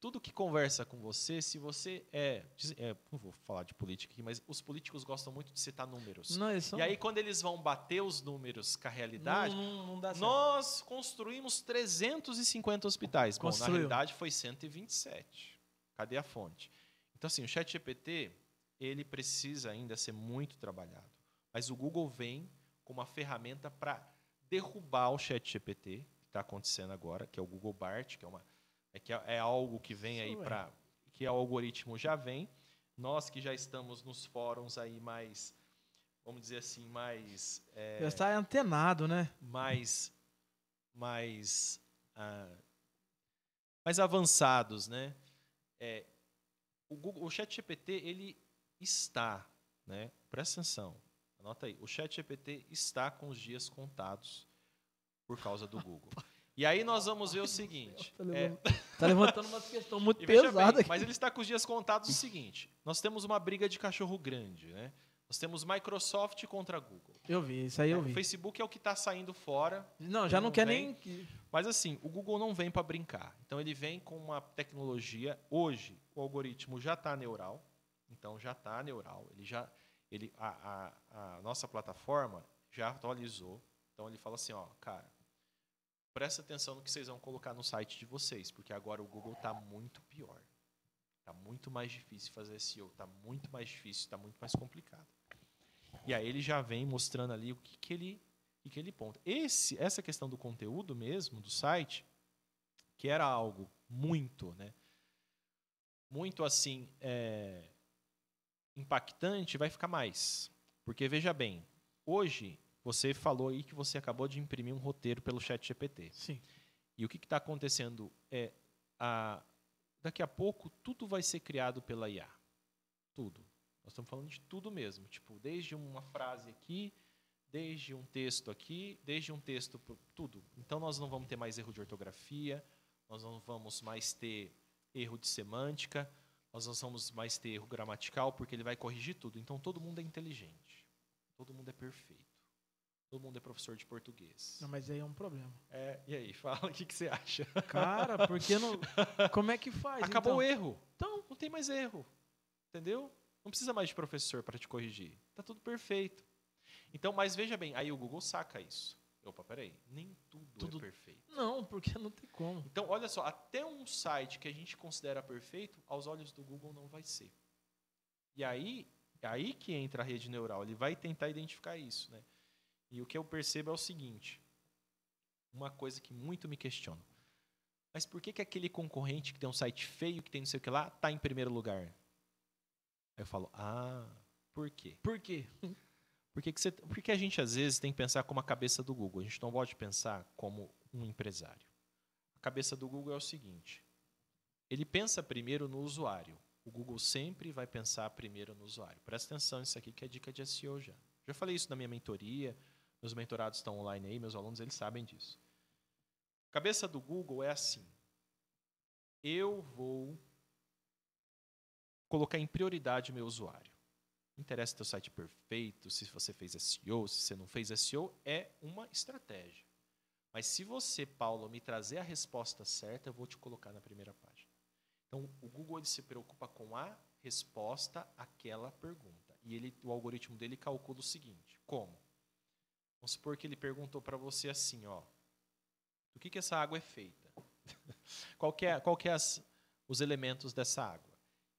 tudo que conversa com você, se você é, é, Não vou falar de política aqui, mas os políticos gostam muito de citar números. Não, são- E aí, quando eles vão bater os números com a realidade, não, não, não dá certo. nós construímos 350 hospitais. Bom, na Construiu. realidade foi 127. Cadê a fonte? Então, assim, o chat GPT, ele precisa ainda ser muito trabalhado. Mas o Google vem com uma ferramenta para derrubar o chat GPT, que está acontecendo agora, que é o Google Bart, que é, uma, é, que é, é algo que vem aí Isso é. para... Que é o algoritmo já vem. Nós que já estamos nos fóruns aí mais, vamos dizer assim, mais... é, Já está antenado, né? mais mais ah, mais avançados, né? É, o Google, o ChatGPT ele está, né? Presta atenção, anota aí. O ChatGPT está com os dias contados por causa do Google. E aí nós vamos ver o seguinte. Tá é, Tá levantando uma questão muito pesada bem, aqui. mas ele está com os dias contados o seguinte: nós temos uma briga de cachorro grande, né? Nós temos Microsoft contra Google. Eu vi, isso aí eu O vi. Facebook é o que está saindo fora Não, já não, não quer vem. nem. que- Mas assim, o Google não vem para brincar. Então ele vem com uma tecnologia. Hoje o algoritmo já está neural. Então já está neural. Ele já, ele, a, a, a nossa plataforma já atualizou. Então ele fala assim, ó, cara, presta atenção no que vocês vão colocar no site de vocês, porque agora o Google está muito pior. Está muito mais difícil fazer SEO. Está muito mais difícil. Está muito mais complicado. E aí ele já vem mostrando ali o que, que ele e que ele ponta. Esse, essa questão do conteúdo mesmo do site, que era algo muito, né, muito assim é, impactante, vai ficar mais, porque veja bem, hoje você falou aí que você acabou de imprimir um roteiro pelo Chat GPT. Sim. E o que está acontecendo é a, daqui a pouco tudo vai ser criado pela IA, tudo. Nós estamos falando de tudo mesmo, tipo desde uma frase aqui desde um texto aqui, desde um texto, pro- tudo. Então nós não vamos ter mais erro de ortografia, nós não vamos mais ter erro de semântica, nós não vamos mais ter erro gramatical, porque ele vai corrigir tudo. Então todo mundo é inteligente, todo mundo é perfeito, todo mundo é professor de português. Não, mas aí é um problema. É, e aí, fala o que, que você acha? Cara, porque não. Como é que faz? Acabou então? o erro. Então, não tem mais erro. Entendeu? Não precisa mais de professor para te corrigir. Tá tudo perfeito. Então, mas veja bem, aí o Google saca isso. Opa, peraí, nem tudo, Tudo- é perfeito. Não, porque não tem como. Então, olha só, até um site que a gente considera perfeito, aos olhos do Google não vai ser. E aí, é aí que entra a rede neural. Ele vai tentar identificar isso, né? E o que eu percebo é o seguinte: uma coisa que muito me questiono. Mas por que, que aquele concorrente que tem um site feio, que tem não sei o que lá, está em primeiro lugar? Aí eu falo, ah, por quê? Por quê? Porque, que você, porque a gente, às vezes, tem que pensar como a cabeça do Google. A gente não pode pensar como um empresário. A cabeça do Google é o seguinte: ele pensa primeiro no usuário. O Google sempre vai pensar primeiro no usuário. Presta atenção nisso aqui, que é dica de SEO já. Já falei isso na minha mentoria. Meus mentorados estão online aí, meus alunos eles sabem disso. A cabeça do Google é assim: eu vou colocar em prioridade o meu usuário. Não interessa teu site perfeito, se você fez SEO, se você não fez SEO, é uma estratégia. Mas se você, Paulo, me trazer a resposta certa, eu vou te colocar na primeira página. Então, o Google ele se preocupa com a resposta àquela pergunta. E ele, o algoritmo dele calcula o seguinte: como? Vamos supor que ele perguntou para você assim, ó, do que, que essa água é feita? qual que é, qual que é as, os elementos dessa água?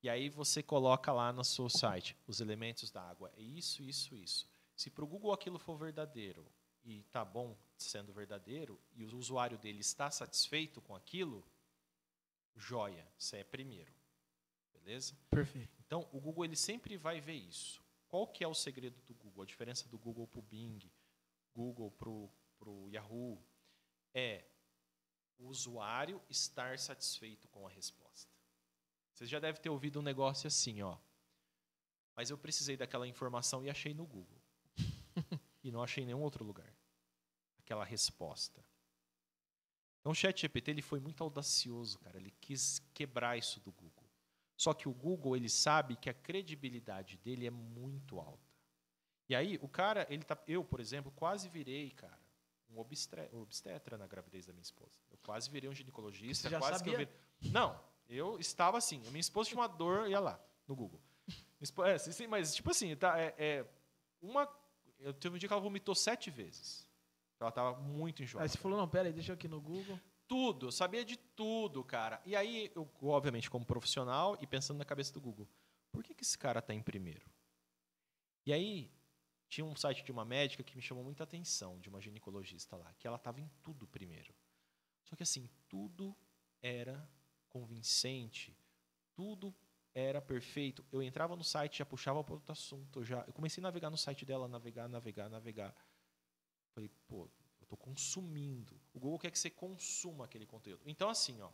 E aí você coloca lá no seu site os elementos da água. É isso, isso, isso. Se para o Google aquilo for verdadeiro e tá bom sendo verdadeiro e o usuário dele está satisfeito com aquilo, joia, você é primeiro. Beleza? Perfeito. Então, o Google ele sempre vai ver isso. Qual que é o segredo do Google? A diferença do Google para o Bing, Google para o Yahoo, é o usuário estar satisfeito com a resposta. Você já deve ter ouvido um negócio assim, ó. Mas eu precisei daquela informação e achei no Google. e não achei em nenhum outro lugar. Aquela resposta. Então o ChatGPT ele foi muito audacioso, cara. Ele quis quebrar isso do Google. Só que o Google ele sabe que a credibilidade dele é muito alta. E aí o cara, ele tá, eu, por exemplo, quase virei, cara, um obstetra na gravidez da minha esposa. Eu quase virei um ginecologista, Você já quase que eu sabia? virei- Não, Eu estava assim. a Minha esposa tinha uma dor, ia lá, no Google. É, sim, mas, tipo assim, tá, é, é uma. Eu teve um dia que ela vomitou sete vezes. Ela estava muito enjoada. Aí você falou, não, pera aí, deixa eu aqui no Google. Tudo, eu sabia de tudo, cara. E aí, eu, obviamente, como profissional e pensando na cabeça do Google, por que, que esse cara tá em primeiro? E aí, tinha um site de uma médica que me chamou muita atenção, de uma ginecologista lá, que ela tava em tudo primeiro. Só que assim, tudo era convincente, tudo era perfeito. Eu entrava no site, já puxava para outro assunto, eu já, eu comecei a navegar no site dela, navegar, navegar, navegar. Falei, pô, eu estou consumindo. O Google quer que você consuma aquele conteúdo. Então, assim, ó,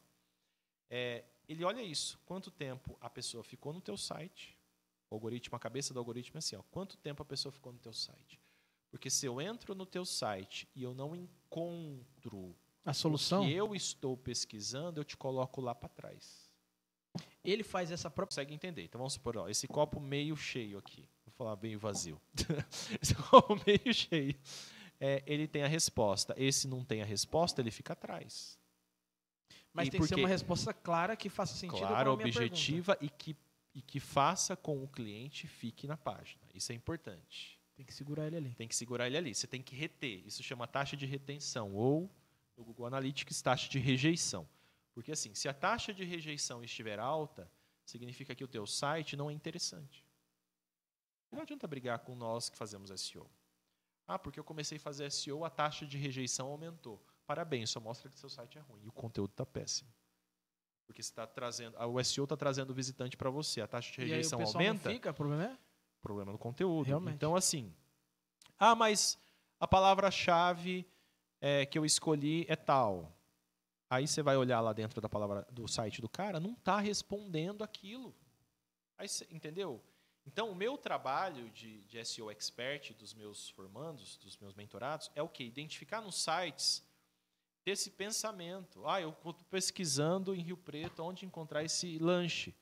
é, ele olha isso. Quanto tempo a pessoa ficou no teu site? O algoritmo, a cabeça do algoritmo é assim, ó. Quanto tempo a pessoa ficou no teu site? Porque se eu entro no teu site e eu não encontro A solução, o que eu estou pesquisando, eu te coloco lá para trás. ele faz essa própria. Consegue entender? Então vamos supor, ó, esse copo meio cheio aqui. Vou falar meio vazio. esse copo meio cheio. É, ele tem a resposta. Esse não tem a resposta, ele fica atrás. Mas E tem que por ser uma resposta clara que faça sentido com claro, a minha pergunta. objetiva e que, e que faça com o cliente fique na página. Isso é importante. Tem que segurar ele ali. Tem que segurar ele ali. Você tem que reter. Isso chama taxa de retenção. Ou, no Google Analytics, taxa de rejeição. Porque, assim, se a taxa de rejeição estiver alta, significa que o teu site não é interessante. Não adianta brigar com nós que fazemos SEO. Ah, porque eu comecei a fazer SEO, a taxa de rejeição aumentou. Parabéns, só mostra que seu site é ruim e o conteúdo está péssimo. Porque você tá trazendo, ah, o SEO está trazendo visitante para você, a taxa de E aí o rejeição aumenta não fica, o problema é? problema no conteúdo. Realmente. Então, assim, ah, mas a palavra-chave é, que eu escolhi é tal. Aí você vai olhar lá dentro da palavra do site do cara, não está respondendo aquilo. Aí você, entendeu? Então, o meu trabalho de, de SEO expert dos meus formandos, dos meus mentorados, é o quê? Identificar nos sites desse pensamento. Ah, eu estou pesquisando em Rio Preto onde encontrar esse lanche.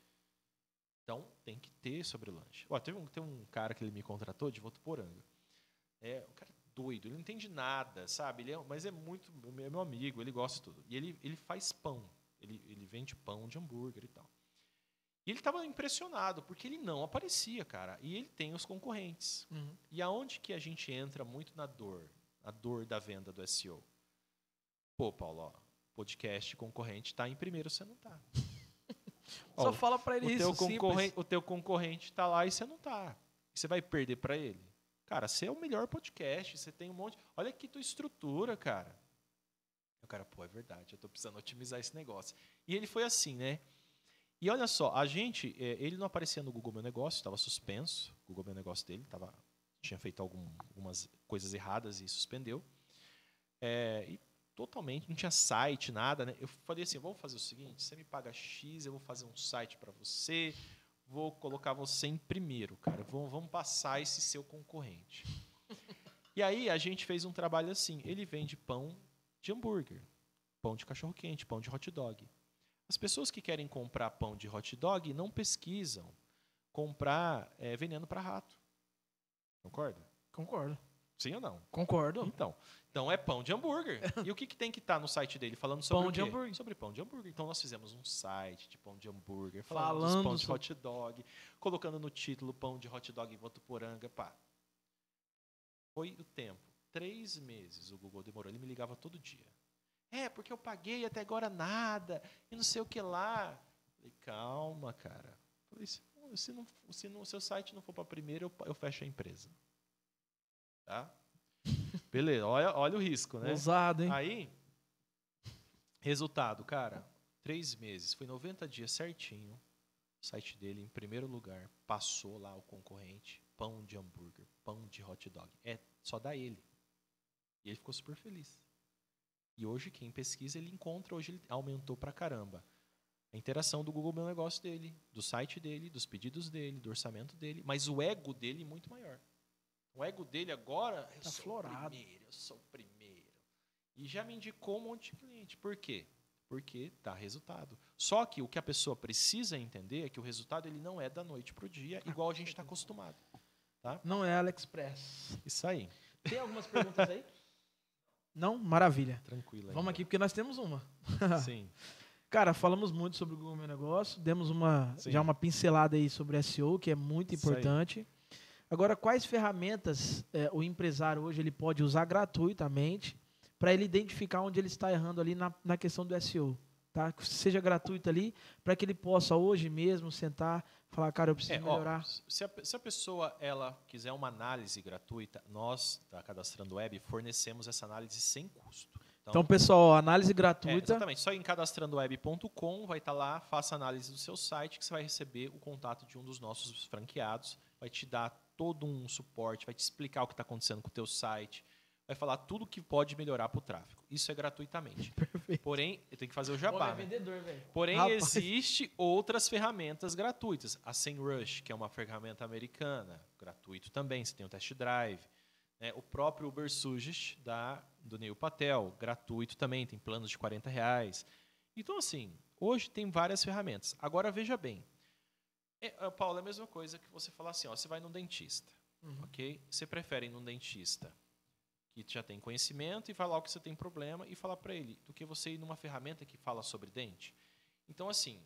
Então, tem que ter sobre o lanche. Ó, teve um, tem um cara que ele me contratou de Votuporanga. É, o cara doido, ele não entende nada, sabe? Ele é, mas é muito é meu amigo, ele gosta de tudo. E ele, ele faz pão. Ele, ele vende pão de hambúrguer e tal. E ele estava impressionado, porque ele não aparecia, cara. E ele tem os concorrentes. Uhum. E aonde que a gente entra muito na dor? A dor da venda do SEO. Pô, Paulo, ó, podcast concorrente está em primeiro, você não está. Só fala pra ele o isso, teu, simples. o teu concorrente está lá e você não está. Você vai perder para ele? Cara, você é o melhor podcast, você tem um monte. Olha aqui tua estrutura, cara. O cara, pô, é verdade, eu estou precisando otimizar esse negócio. E ele foi assim, né? E olha só, a gente, é, ele não aparecia no Google Meu Negócio, estava suspenso. O Google Meu Negócio dele tava, tinha feito algum, algumas coisas erradas e suspendeu. É, e totalmente, não tinha site, nada, né? Eu falei assim, vamos fazer o seguinte, você me paga X, eu vou fazer um site para você, vou colocar você em primeiro, cara. Vamos, vamos passar esse seu concorrente. e aí a gente fez um trabalho assim, ele vende pão de hambúrguer, pão de cachorro quente, pão de hot dog. As pessoas que querem comprar pão de hot dog não pesquisam comprar é, veneno para rato. Concorda? Concordo. Sim ou não? Concordo. Então, então é pão de hambúrguer. E o que, que tem que estar no site dele falando sobre Pão de hambúrguer. Sobre pão de hambúrguer. Então nós fizemos um site de pão de hambúrguer, falando, Falando dos pão de sobre- hot dog, colocando no título pão de hot dog em Votuporanga, pá. Foi o tempo. Três meses o Google demorou. Ele me ligava todo dia. É, porque eu paguei até agora nada, e não sei o que lá. Falei, calma, cara. Falei, se, se, não, se não- o seu site não for para primeiro, eu, eu fecho a empresa. Tá? Beleza, olha, olha o risco, né? Ousado, hein? Aí, resultado, cara, três meses, foi 90 dias certinho. O site dele, em primeiro lugar, passou lá o concorrente, pão de hambúrguer, pão de hot dog. É só dá ele. E ele ficou super feliz. E hoje, quem pesquisa, ele encontra, hoje ele aumentou pra caramba. A interação do Google Meu Negócio dele, do site dele, dos pedidos dele, do orçamento dele, mas o ego dele muito maior. O ego dele agora, eu Tá sou florado. o primeiro, eu sou o primeiro. E já me indicou um monte de cliente. Por quê? Porque dá resultado. Só que o que a pessoa precisa entender é que o resultado ele não é da noite para o dia, igual a gente está acostumado. Não é AliExpress. Isso aí. Tem algumas perguntas aí? Não? Maravilha. Tranquilo. Vamos aqui, porque nós temos uma. Sim. Cara, falamos muito sobre o Google Meu Negócio, demos uma, Sim. já uma pincelada aí sobre SEO, que é muito Isso aí. Agora, quais ferramentas é, o empresário hoje ele pode usar gratuitamente para ele identificar onde ele está errando ali na, na questão do SEO? Tá? Que seja gratuito ali, para que ele possa hoje mesmo sentar falar, cara, eu preciso É, ó, melhorar. se, a, se a pessoa ela quiser uma análise gratuita, nós, da Cadastrando Web, fornecemos essa análise sem custo. Então, pessoal, ó, análise É, gratuita. exatamente. Só em cadastrandoweb.com vai estar lá, faça análise do seu site, que você vai receber o contato de um dos nossos franqueados, vai te dar todo um suporte, vai te explicar o que está acontecendo com o teu site, vai falar tudo que pode melhorar para o tráfego. Isso é gratuitamente. Perfeito. Porém, eu tenho que fazer o Pô, jabá. é né? vendedor, velho. Porém, Rapaz. existe outras ferramentas gratuitas. A SEMrush, que é uma ferramenta americana, gratuito também. Você tem o Test Drive. né? O próprio Uber Suggest, da, do Neil Patel, gratuito também. Tem planos de 40 reais. Então, assim, hoje tem várias ferramentas. Agora, veja bem. É, ah, Paulo, é a mesma coisa que você falar assim, ó, você vai num dentista, Uhum. ok? Você prefere ir num dentista que já tem conhecimento e falar o que você tem problema e falar para ele, do que você ir numa ferramenta que fala sobre dente. Então, assim,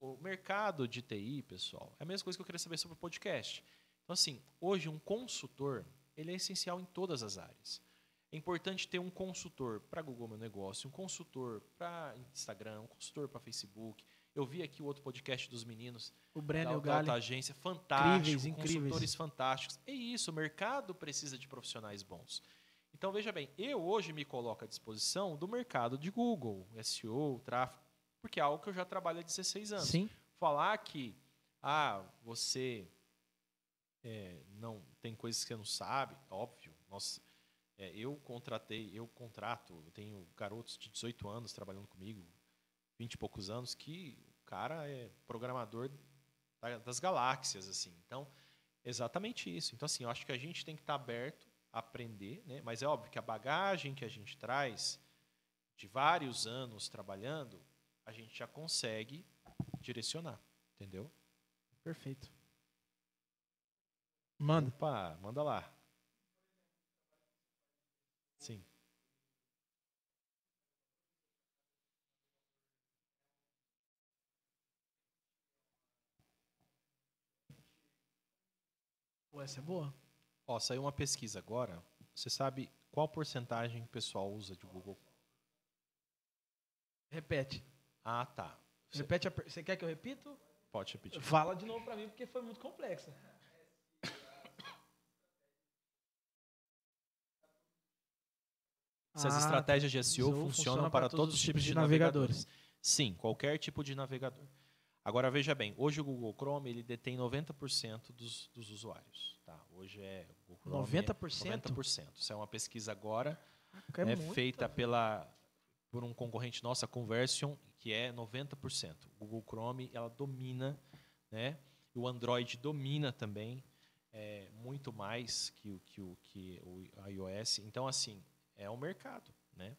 o mercado de TI, pessoal, é a mesma coisa que eu queria saber sobre o podcast. Então, assim, hoje um consultor, ele é essencial em todas as áreas. É importante ter um consultor para Google Meu Negócio, um consultor para Instagram, um consultor para Facebook. Eu vi aqui o outro podcast dos meninos O Breno da, o agência, fantástico, Incríveis, incríveis. consultores fantásticos. É isso, o mercado precisa de profissionais bons. Então, veja bem, eu hoje me coloco à disposição do mercado de Google, SEO, tráfego, porque é algo que eu já trabalho há 16 anos. Sim. Falar que, ah, você é, não tem coisas que você não sabe, óbvio. Nossa, é, eu contratei, eu contrato, eu tenho garotos de 18 anos trabalhando comigo, 20 e poucos anos, que o cara é programador da- das galáxias, assim. Então, exatamente isso. Então, assim, eu acho que a gente tem que estar aberto a aprender, né? Mas é óbvio que a bagagem que a gente traz de vários anos trabalhando, a gente já consegue direcionar, entendeu? Perfeito. Manda. Opa, manda lá. Sim. Pô, essa é boa. Ó, saiu uma pesquisa agora. Você sabe qual porcentagem o pessoal usa de Google? Repete. Ah, tá. Você Repete a Você quer que eu repito? pode repetir. Fala de novo pra mim, porque foi muito complexa. Se as Ah, estratégias de SEO SEO funcionam para todos os tipos de navegadores. Sim, qualquer tipo de navegador. Agora veja bem, hoje o Google Chrome ele detém 90% dos, dos usuários. Tá? Hoje é o Google Chrome 90%? É 90%. Isso é uma pesquisa agora É é, muito. feita pela por um concorrente nosso, a Conversion, que é 90%. O Google Chrome ela domina, né? O Android domina também é, muito mais que o que o que o iOS. Então assim é um mercado, né?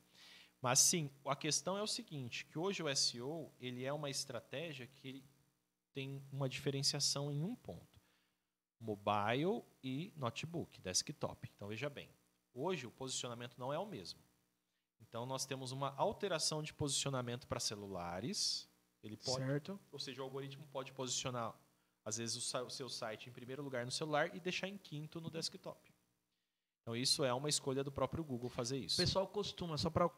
Mas sim, a questão é o seguinte, que hoje o SEO ele é uma estratégia que tem uma diferenciação em um ponto: mobile e notebook, desktop. Então veja bem, hoje o posicionamento não é o mesmo. Então nós temos uma alteração de posicionamento para celulares. Ele pode, Certo. ou seja, o algoritmo pode posicionar às vezes o, o seu site em primeiro lugar no celular e deixar em quinto no desktop. Então isso é uma escolha do próprio Google fazer O isso. pessoal costuma, só pra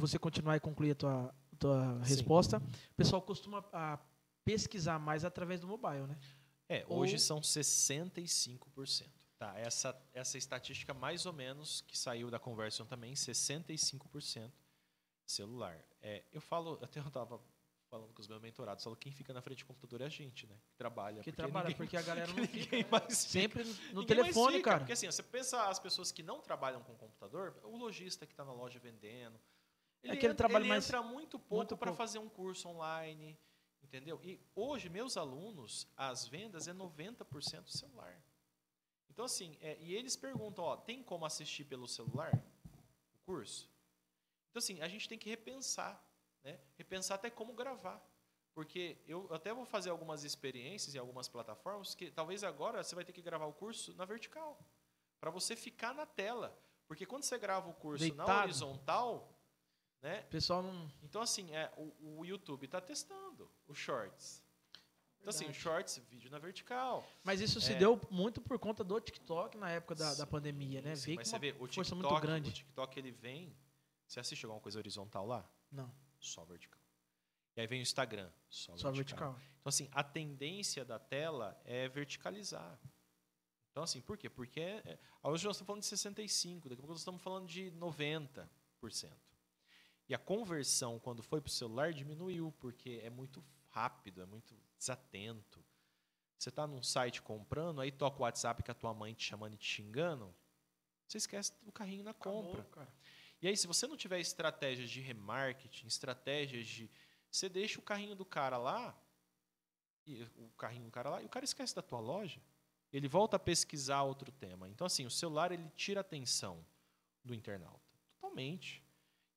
você continuar e concluir a tua, tua Sim. resposta, o pessoal costuma a, pesquisar mais através do mobile, né? É, Ou- hoje são 65%. Tá, essa, essa estatística mais ou menos que saiu da conversão também, 65% celular. É, eu falo, até eu estava falando com os meus mentorados, falo quem fica na frente do computador é a gente, né? Que trabalha. Que porque trabalha, ninguém- porque a galera não fica. mais fica. Sempre no telefone, fica, cara. Porque assim, você pensa as pessoas que não trabalham com computador, o lojista que está na loja vendendo, ele, É que ele entra, ele mais- entra muito pouco para fazer um curso online, entendeu? E hoje, meus alunos, as vendas é 90% celular. Então, assim, é, e eles perguntam, ó, tem como assistir pelo celular o curso? Então, assim, a gente tem que repensar, né? Repensar até como gravar. Porque eu até vou fazer algumas experiências em algumas plataformas que talvez agora você vai ter que gravar o curso na vertical. Para você ficar na tela. Porque quando você grava o curso na Deitado. horizontal, né? O pessoal não. Então, assim, é, o, o YouTube está testando os shorts. Então, assim, shorts, vídeo na vertical. Mas isso se É. deu muito por conta do TikTok na época da, da Sim, pandemia, né? sim, Veio mas você vê, o TikTok, muito grande. o TikTok, ele vem... Você assiste alguma coisa horizontal lá? Não, Só vertical. E aí vem o Instagram, só, só vertical. Então, assim, a tendência da tela é verticalizar. Então, assim, por quê? Porque é, é- hoje nós estamos falando de 65%, daqui a pouco nós estamos falando de 90%. E a conversão, quando foi para o celular, diminuiu, porque é muito rápido, é muito desatento. Você está num site comprando, aí toca o WhatsApp com a tua mãe te chamando e te xingando, você esquece do carrinho na compra. Acabou. E aí, se você não tiver estratégias de remarketing, estratégias de. Você deixa o carrinho do cara lá, e o carrinho do cara lá, e o cara esquece da tua loja. Ele volta a pesquisar outro tema. Então, assim, o celular ele tira a atenção do internauta. Totalmente.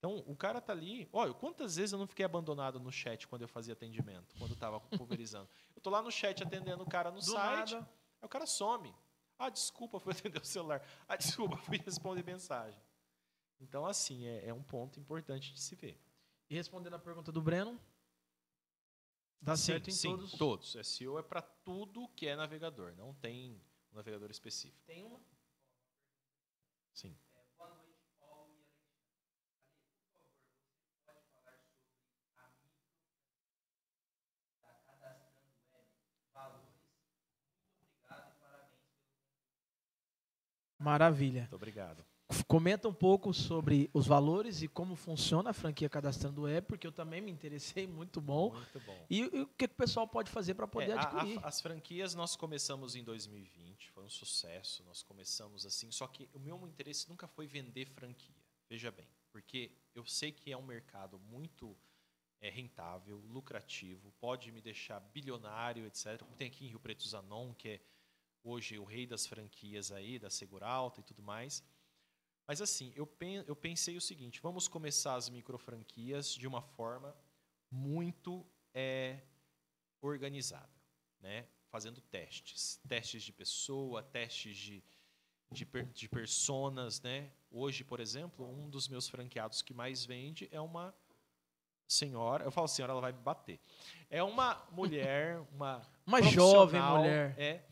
Então, o cara tá ali. Olha, quantas vezes eu não fiquei abandonado no chat quando eu fazia atendimento, quando eu tava pulverizando? Eu tô lá no chat atendendo o cara no Do site, nada. aí o cara some. Ah, desculpa, fui atender o celular. Ah, desculpa, fui responder mensagem. Então, assim, é, é um ponto importante de se ver. E respondendo a pergunta do Breno, dá Sim, certo em sim, todos. todos. SEO é para tudo que é navegador, não tem um navegador específico. Tem uma. Sim. Maravilha. Muito obrigado. Comenta um pouco sobre os valores e como funciona a franquia Cadastrando Web, porque eu também me interessei, muito bom. Muito bom. E, e o que, que o pessoal pode fazer para poder É, a- a- adquirir? as franquias nós começamos em 2020, foi um sucesso. Nós começamos assim, só que o meu interesse nunca foi vender franquia. Veja bem, porque eu sei que é um mercado muito é, rentável, lucrativo, pode me deixar bilionário, etc. Como tem aqui em Rio Preto Zanon, que é hoje o rei das franquias aí, da Seguralta e tudo mais. Mas assim, eu, pen- eu pensei o seguinte: vamos começar as micro franquias de uma forma muito é, organizada, né? Fazendo testes, testes de pessoa, testes de, de, per, de personas, né? Hoje, por exemplo, um dos meus franqueados que mais vende é uma senhora. Eu falo senhora, ela vai me bater. É uma mulher, uma Uma jovem mulher. É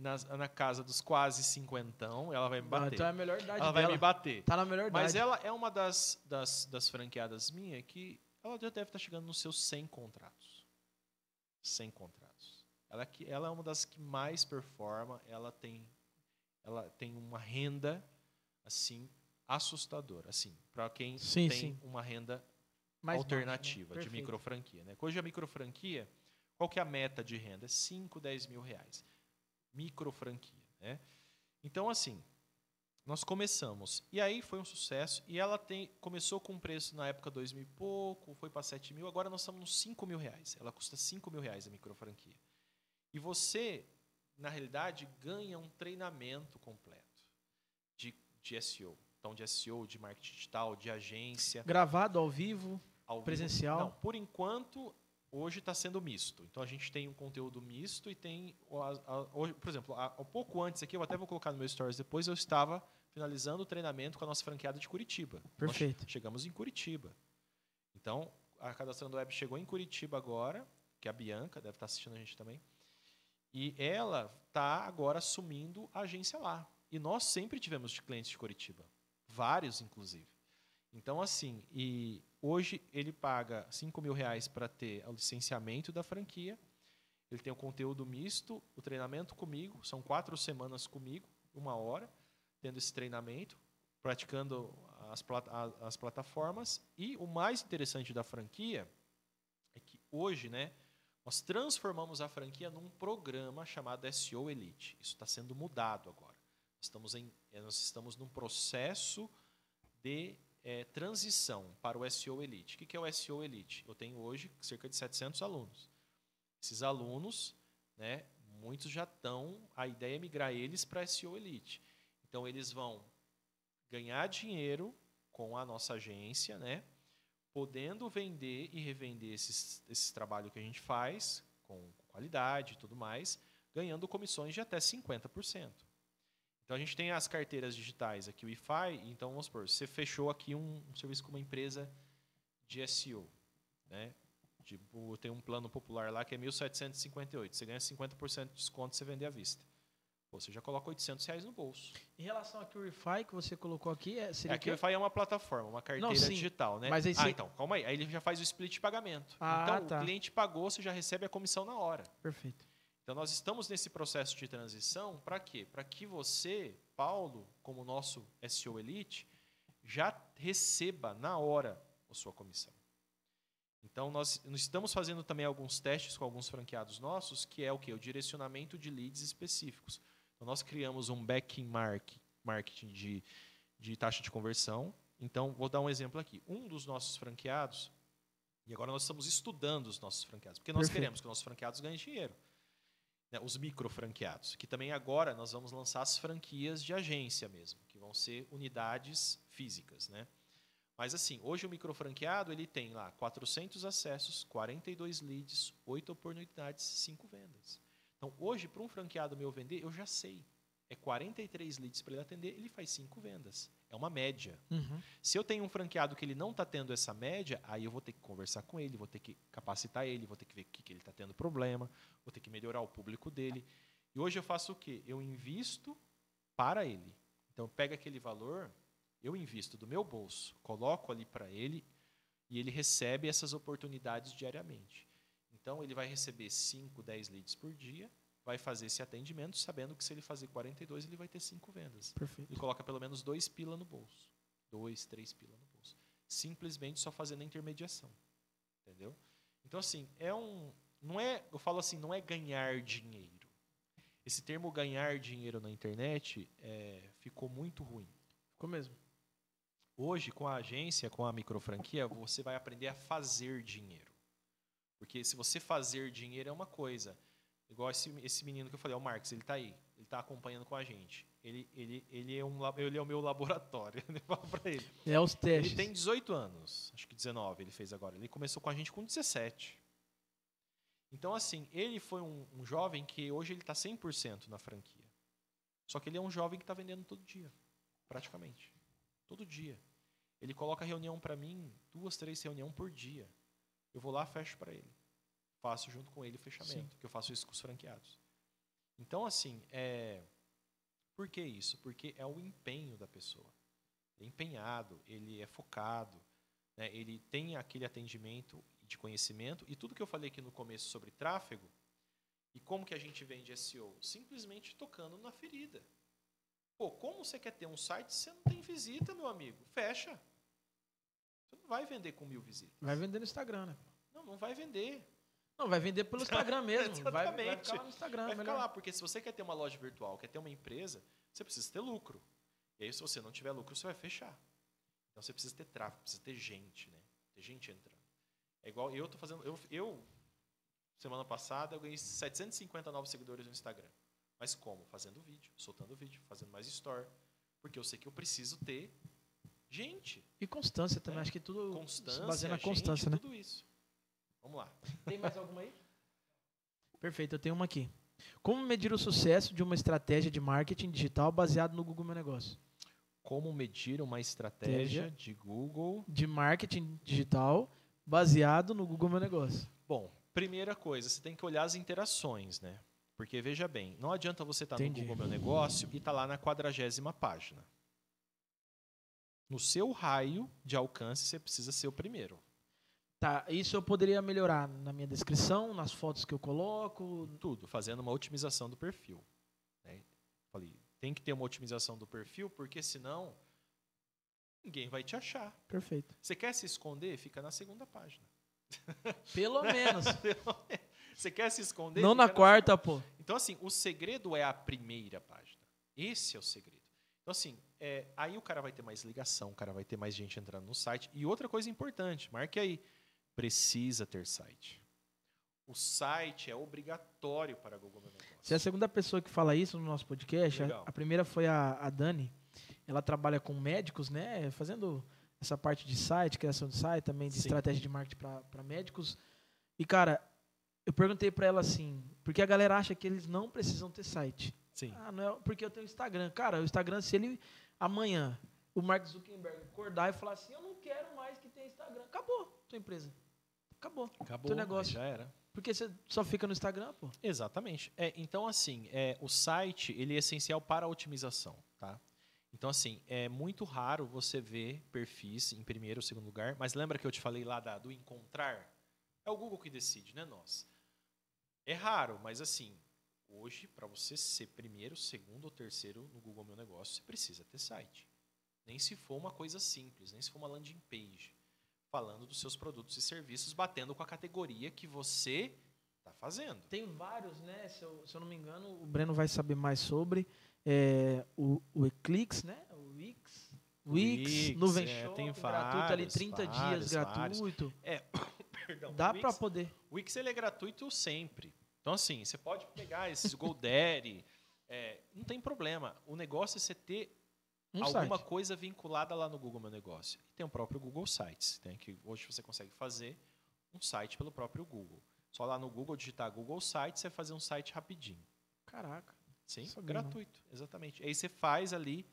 na, na casa dos quase cinquentão, ela vai me Ah, bater. Então é a melhor idade ela vai dela. me bater. Tá na melhor idade. Mas ela é uma das, das, das franqueadas minha que ela já deve estar chegando nos seus 100 contratos. 100 contratos. Ela, é ela é uma das que mais performa, ela tem, ela tem uma renda assim assustadora, assim, para quem Sim, tem sim. uma renda Mais alternativa baixa, né? de microfranquia. Né? Hoje a microfranquia, qual que é a meta de renda? É 5, 10 mil reais. Microfranquia. Né? Então, assim, nós começamos. E aí foi um sucesso. E ela tem, começou com um preço na época 2 mil e pouco, foi para 7 mil, agora nós estamos nos 5 mil reais. Ela custa 5 mil reais a microfranquia. E você, na realidade, ganha um treinamento completo de, de SEO. Então, de SEO, de marketing digital, de agência. Gravado ao vivo. Ao vivo. Presencial? Não, por enquanto, hoje está sendo misto. Então a gente tem um conteúdo misto e tem. hoje, por exemplo, há, pouco antes aqui, eu até vou colocar no meu stories depois, eu estava finalizando o treinamento com a nossa franqueada de Curitiba. Nós Perfeito. chegamos em Curitiba. Então, a Cadastrando Web chegou em Curitiba agora, que é a Bianca, deve estar assistindo a gente também. E ela está agora assumindo a agência lá. E nós sempre tivemos clientes de Curitiba. Vários, inclusive. Então, assim, e hoje ele paga 5 mil reais para ter o licenciamento da franquia. Ele tem o conteúdo misto, o treinamento comigo, são quatro semanas comigo, uma hora, tendo esse treinamento, praticando as, as plataformas. E o mais interessante da franquia é que hoje, né, nós transformamos a franquia num programa chamado SEO Elite. Isso está sendo mudado agora. Estamos em, nós estamos num processo de eh, transição para o SEO Elite. O que é o SEO Elite? Eu tenho hoje cerca de 700 alunos. Esses alunos, né, muitos já estão, a ideia é migrar eles para SEO Elite. Então eles vão ganhar dinheiro com a nossa agência, né, podendo vender e revender esses, esses trabalhos que a gente faz com qualidade e tudo mais, ganhando comissões de até 50%. Então a gente tem as carteiras digitais aqui, o Wi-Fi. Então vamos supor, você fechou aqui um, um serviço com uma empresa de SEO, né? Tipo, tem um plano popular lá que é 1.758. Você ganha 50% de desconto se você vender à vista. Pô, Você já coloca 800 reais no bolso. Em relação ao Wi-Fi que você colocou aqui, é, seria É que Wi-Fi é uma plataforma, uma carteira sim. digital, né? Mas aí ah, então, calma aí. Aí ele já faz o split de pagamento. Ah, então, tá. o cliente pagou, você já recebe a comissão na hora. Perfeito. Então, nós estamos nesse processo de transição para quê? Para que você, Paulo, como nosso SEO Elite, já receba na hora a sua comissão. Então, nós estamos fazendo também alguns testes com alguns franqueados nossos, que é o quê? O direcionamento de leads específicos. Então, nós criamos um backing mark- marketing de, de taxa de conversão. Então, vou dar um exemplo aqui. Um dos nossos franqueados, e agora nós estamos estudando os nossos franqueados, porque nós Perfeito. queremos que os nossos franqueados ganhem dinheiro né, os micro franqueados, que também agora nós vamos lançar as franquias de agência mesmo, que vão ser unidades físicas, né? Mas assim, hoje o micro franqueado ele tem lá 400 acessos, 42 leads, 8 oportunidades, 5 vendas. Então, hoje para um franqueado meu vender, eu já sei. É 43 leads para ele atender, ele faz 5 vendas. É uma média. Uhum. Se eu tenho um franqueado que ele não está tendo essa média, aí eu vou ter que conversar com ele, vou ter que capacitar ele, vou ter que ver o que, que ele está tendo problema, vou ter que melhorar o público dele. E hoje eu faço o quê? Eu invisto para ele. Então, pega aquele valor, eu invisto do meu bolso, coloco ali para ele e ele recebe essas oportunidades diariamente. Então, ele vai receber 5, 10 leads por dia, vai fazer esse atendimento, sabendo que se ele fazer 42, ele vai ter 5 vendas Perfeito. ele coloca pelo menos dois pila no bolso. Dois, três pila no bolso. Simplesmente só fazendo a intermediação. Entendeu? Então, assim, é um. Não é. Eu falo assim, não é ganhar dinheiro. Esse termo ganhar dinheiro na internet é, ficou muito ruim. Ficou mesmo. Hoje, com a agência, com a microfranquia, você vai aprender a fazer dinheiro. Porque se você fazer dinheiro é uma coisa. Igual esse, esse menino que eu falei, é o Marcos, ele está aí. Ele está acompanhando com a gente. Ele, ele, ele, é um, ele é o meu laboratório. Eu falo para ele. É os testes. Ele tem 18 anos, acho que 19 ele fez agora. Ele começou com a gente com 17. Então, assim, ele foi um, um jovem que hoje ele está 100% na franquia. Só que ele é um jovem que está vendendo todo dia, praticamente. Todo dia. Ele coloca reunião para mim, duas, três reuniões por dia. Eu vou lá, fecho para ele. Faço junto com ele o fechamento, que eu faço isso com os franqueados. Então, assim, é... por que isso? Porque é o empenho da pessoa é empenhado, ele é focado, né? ele tem aquele atendimento de conhecimento e tudo que eu falei aqui no começo sobre tráfego e como que a gente vende SEO, simplesmente tocando na ferida. Pô, como você quer ter um site se você não tem visita, meu amigo? Fecha. Você não vai vender com mil visitas. Vai vender no Instagram, né? Não, não vai vender. Não, vai vender pelo Instagram mesmo. vai, vai Exatamente. ficar lá no Instagram. Vai ficar lá, porque se você quer ter uma loja virtual, quer ter uma empresa, você precisa ter lucro. E aí, se você não tiver lucro, você vai fechar. Então você precisa ter tráfego, precisa ter gente, né? Ter gente entrando. É igual eu tô fazendo. Eu, eu semana passada, eu ganhei 750 novos seguidores no Instagram. Mas como? Fazendo vídeo, soltando vídeo, fazendo mais story. Porque eu sei que eu preciso ter gente, E constância também. É. Acho que tudo constância, se baseia na gente, constância, né? tudo isso. Vamos lá. Tem mais alguma aí? Perfeito, eu tenho uma aqui. Como medir o sucesso de uma estratégia de marketing digital baseado no Google Meu Negócio? Como medir uma estratégia Estratégia. de Google De marketing digital baseado no Google Meu Negócio. Bom, primeira coisa, você tem que olhar as interações, né? Porque veja bem, não adianta você estar no Entendi. Google Meu Negócio e estar lá na quadragésima página. No seu raio de alcance, você precisa ser o primeiro. Tá, isso eu poderia melhorar na minha descrição, nas fotos que eu coloco. Tudo, fazendo uma otimização do perfil. né? Falei, tem que ter uma otimização do perfil, porque senão ninguém vai te achar. Perfeito. Você quer se esconder? Fica na segunda página. Pelo menos. Você quer se esconder? Não na quarta, pô. Então, assim, o segredo é a primeira página. Esse é o segredo. Então, assim, é, aí o cara vai ter mais ligação, o cara vai ter mais gente entrando no site. E outra coisa importante, marque aí, precisa ter site. O site é obrigatório para Google Meu Negócio. Você é a segunda pessoa que fala isso no nosso podcast. A, a primeira foi a, a Dani. Ela trabalha com médicos, né? Fazendo essa parte de site, criação de site, também de Sim. estratégia de marketing para médicos. E, cara, eu perguntei para ela assim, porque a galera acha que eles não precisam ter site. Sim. Ah, não é porque eu tenho Instagram. Cara, o Instagram, se ele amanhã o Mark Zuckerberg acordar e falar assim, eu não quero mais que tenha Instagram, acabou tua empresa. Acabou. Acabou. Teu negócio. Já era. Porque você só fica no Instagram, pô. Exatamente. É, então, assim, é, o site ele é essencial para a otimização, tá? Então, assim, é muito raro você ver perfis em primeiro ou segundo lugar, mas lembra que eu te falei lá da- do encontrar? É o Google que decide, não é nós. É raro, mas assim, hoje, para você ser primeiro, segundo ou terceiro no Google Meu Negócio, você precisa ter site. Nem se for uma coisa simples, nem se for uma landing page, falando dos seus produtos e serviços, batendo com a categoria que você está fazendo. Tem vários, né? Se eu, se eu não me engano, o Breno vai saber mais sobre. É, o, o Eclix, né? O Wix. Wix, Nuvem é, Shop, tem gratuito ali, vários, 30 vários, dias vários. gratuito. Perdão, Dá Wix- poder. O Wix ele é gratuito sempre. Então, assim, você pode pegar esses GoDaddy, é, não tem problema. O negócio é você ter Um alguma site. coisa vinculada lá no Google Meu Negócio. E tem o próprio Google Sites, né, que hoje você consegue fazer um site pelo próprio Google. Só lá no Google digitar Google Sites, você fazer um site rapidinho. Caraca. Sim, Sabia não. gratuito, exatamente. Aí você faz ali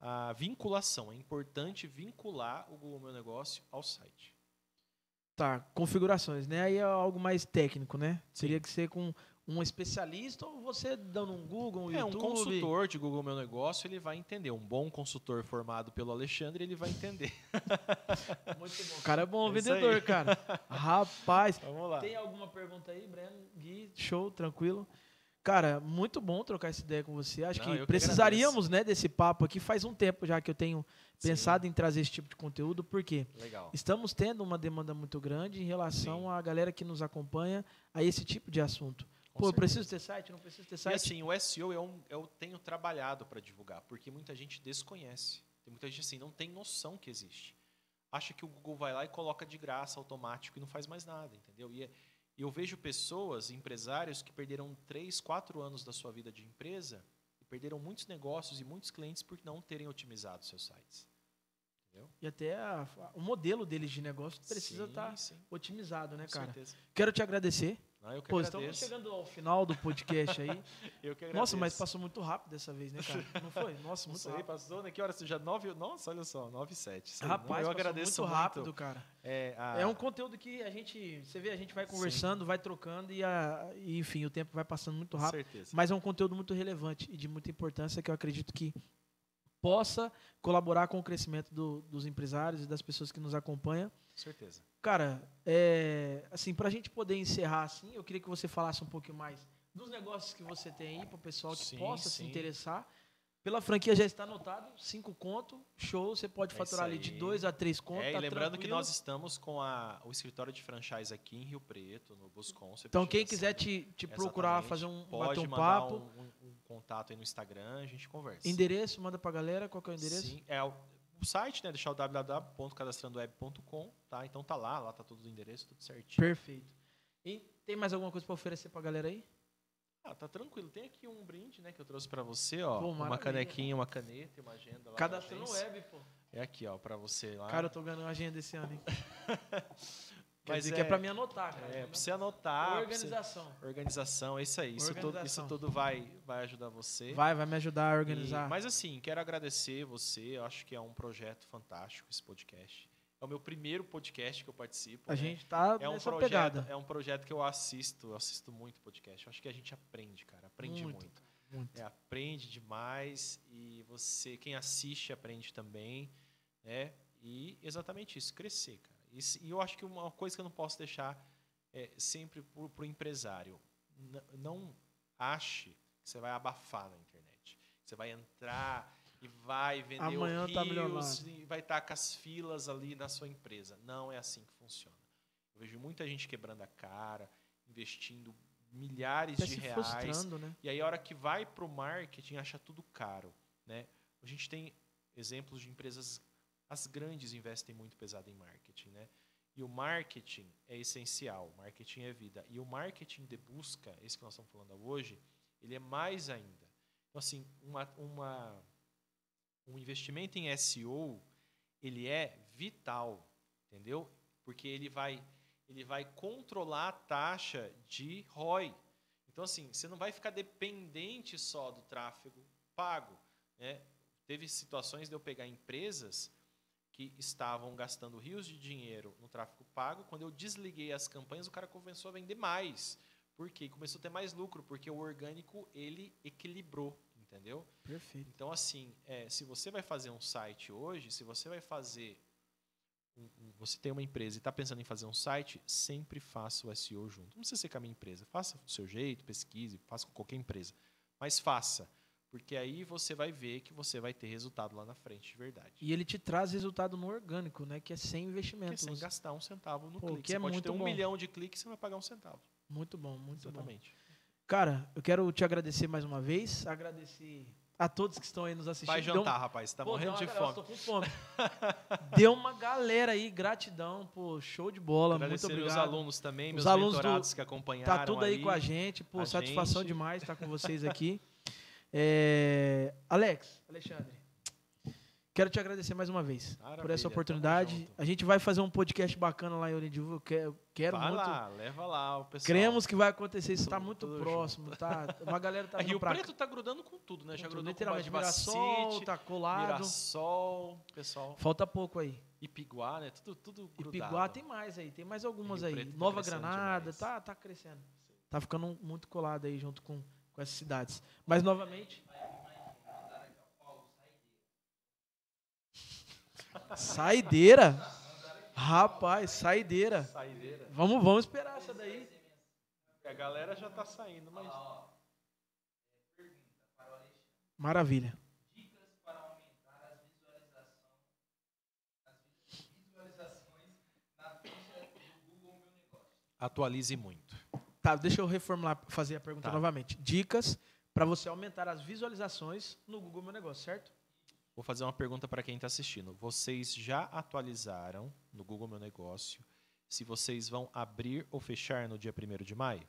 a vinculação. É importante vincular o Google Meu Negócio ao site. Tá, configurações, né? Aí é algo mais técnico, né? Seria que ser com um especialista ou você dando um Google, um É, um YouTube. consultor de Google Meu Negócio, ele vai entender. Um bom consultor formado pelo Alexandre, ele vai entender. Muito bom. O cara é bom É vendedor, cara. Rapaz. Vamos lá. Tem alguma pergunta aí, Breno? Gui, show, tranquilo. Cara, muito bom trocar essa ideia com você. Acho Não, que que precisaríamos, né, desse papo aqui. Faz um tempo já que eu tenho pensado em trazer esse tipo de conteúdo, porque Legal. estamos tendo uma demanda muito grande em relação Sim. à galera que nos acompanha a esse tipo de assunto. Pô, eu preciso ter site, não preciso ter E site. assim, o SEO eu, eu tenho trabalhado para divulgar, porque muita gente desconhece. Tem muita gente assim, não tem noção que existe. Acha que o Google vai lá e coloca de graça, automático, e não faz mais nada, entendeu? E, é- e eu vejo pessoas, empresários, que perderam 3, 4 anos da sua vida de empresa e perderam muitos negócios e muitos clientes por não terem otimizado seus sites. Entendeu? E até a- o modelo deles de negócio precisa estar sim, otimizado, né, com cara? certeza. Quero te agradecer. Que Pô, estamos agradeço. chegando ao final do podcast aí. Eu que Nossa, mas passou muito rápido dessa vez, né, cara? Não foi? Nossa, Não muito sei, rápido. passou, né? Que horas? Já nove, nossa, olha só, nove e sete. Rapaz, eu agradeço muito rápido, cara. É, a- É um conteúdo que a gente, você vê, a gente vai conversando, vai trocando e, a, e, enfim, o tempo vai passando muito com rápido. certeza. Mas é um conteúdo muito relevante e de muita importância que eu acredito que possa colaborar com o crescimento do- dos empresários e das pessoas que nos acompanham. Com certeza. Cara, é, assim, para a gente poder encerrar assim, eu queria que você falasse um pouquinho mais dos negócios que você tem aí para o pessoal que Sim, possa se sim. interessar. Pela franquia já está anotado, cinco conto, show, você pode É faturar ali de dois a três conto. É, tá lembrando que tranquilo. nós estamos com a- o escritório de franchise aqui em Rio Preto, no Busconcept. Então quem quiser te, te procurar, fazer um pode bater um papo, Um, um- um contato aí no Instagram, a gente conversa. endereço, manda pra galera, qual que é o endereço? Sim, é o, site, né? Deixar o www.cadastrandoweb.com, tá? Então tá lá, lá tá todo o endereço, tudo certinho. Perfeito. E tem mais alguma coisa para oferecer pra galera aí? Ah, tá tranquilo. Tem aqui um brinde, né, que eu trouxe pra você, ó. Pô, uma canequinha, uma caneta, e uma agenda lá. Cadastrando web, pô. É aqui, ó, pra você lá. Cara, eu tô ganhando agenda esse ano, hein? Quer Mas dizer que é é- pra mim anotar, cara. É, pra você anotar. pra você- Organização. Organização, é isso aí. Isso tudo, isso Organização. tudo vai, vai ajudar você. Vai, vai me ajudar a organizar. E- mas assim, quero agradecer você. Eu acho que é um projeto fantástico esse podcast. É o meu primeiro podcast que eu participo. a né? gente tá é um projeto, pegada. é um projeto que eu assisto, eu assisto muito podcast. Eu acho que a gente aprende, cara, aprende Muito, muito. muito. É, aprende demais e você, quem assiste, aprende também, né? E exatamente isso, crescer, cara. E, e eu acho que uma coisa que eu não posso deixar é sempre pro, pro empresário, não ache que você vai abafar na internet. Você vai entrar e vai vender Amanhã tá rios milionário. e vai estar com as filas ali na sua empresa. Não é assim que funciona. Eu vejo muita gente quebrando a cara, investindo milhares de reais. né? E aí, a hora que vai para o marketing, acha tudo caro. Né? A gente tem exemplos de empresas, as grandes investem muito pesado em marketing. Né? E o marketing é essencial, marketing é vida. E o marketing de busca, esse que nós estamos falando hoje, ele é mais ainda. Então, assim, uma, uma, um investimento em SEO, ele é vital, entendeu? Porque ele vai, ele vai controlar a taxa de ROI. Então, assim, você não vai ficar dependente só do tráfego pago. Né? Teve situações de eu pegar empresas que estavam gastando rios de dinheiro no tráfego pago. Quando eu desliguei as campanhas, o cara começou a vender mais. Por quê? Começou a ter mais lucro, porque o orgânico ele equilibrou, entendeu? Perfeito. Então, assim, é, se você vai fazer um site hoje, se você vai fazer. um- um- você tem uma empresa e está pensando em fazer um site, sempre faça o SEO junto. Não precisa ser com a minha empresa. Faça do seu jeito, pesquise, faça com qualquer empresa. Mas faça. Porque aí você vai ver que você vai ter resultado lá na frente, de verdade. E ele te traz resultado no orgânico, né? Que é sem investimento. Porque sem gastar um centavo no Pô, clique. que Você é pode muito ter um bom. milhão de cliques e você vai pagar um centavo. Muito bom, muito bom. Exatamente. Cara, eu quero te agradecer mais uma vez. Agradecer a todos que estão aí nos assistindo. Vai Deu- jantar, rapaz. Tá Pô, morrendo deu de uma- fome. Tô com fome. Deu uma galera aí, gratidão, pô, show de bola, muito Agradecer obrigado. os alunos também, Os meus alunos do- que acompanharam. Tá tudo aí, com a gente, pô, a satisfação gente. demais estar com vocês aqui. É, Alex, Alexandre, quero te agradecer mais uma vez por Maravilha, essa tamo oportunidade. A gente vai fazer um podcast bacana lá em Orindiúva, eu quero, Vai muito. lá, leva lá o pessoal. Cremos que vai acontecer, isso está Tudo- muito tudo próximo, tá? Uma galera tá É, Rio Preto tá grudando com tudo, né? Já cá. grudou Literalmente, com Mirassol, City, tá colado. Mirassol, pessoal. Falta pouco aí. Ipiguá, né? Tudo, tudo grudado. Piguá tem mais aí, tem mais algumas Rio aí. Preto tá Nova crescendo Granada, demais. tá, tá crescendo. Tá ficando muito colado aí junto com, com essas cidades. Mas novamente. Saideira? Rapaz, saideira. Saideira. Vamos, vamos esperar essa daí. A galera já tá saindo, mas... Maravilha. Atualize muito. Tá, deixa eu reformular, fazer a pergunta Tá. novamente. Dicas para você aumentar as visualizações no Google Meu Negócio, certo? Vou fazer uma pergunta para quem está assistindo. Vocês já atualizaram no Google Meu Negócio se vocês vão abrir ou fechar no dia 1 de maio?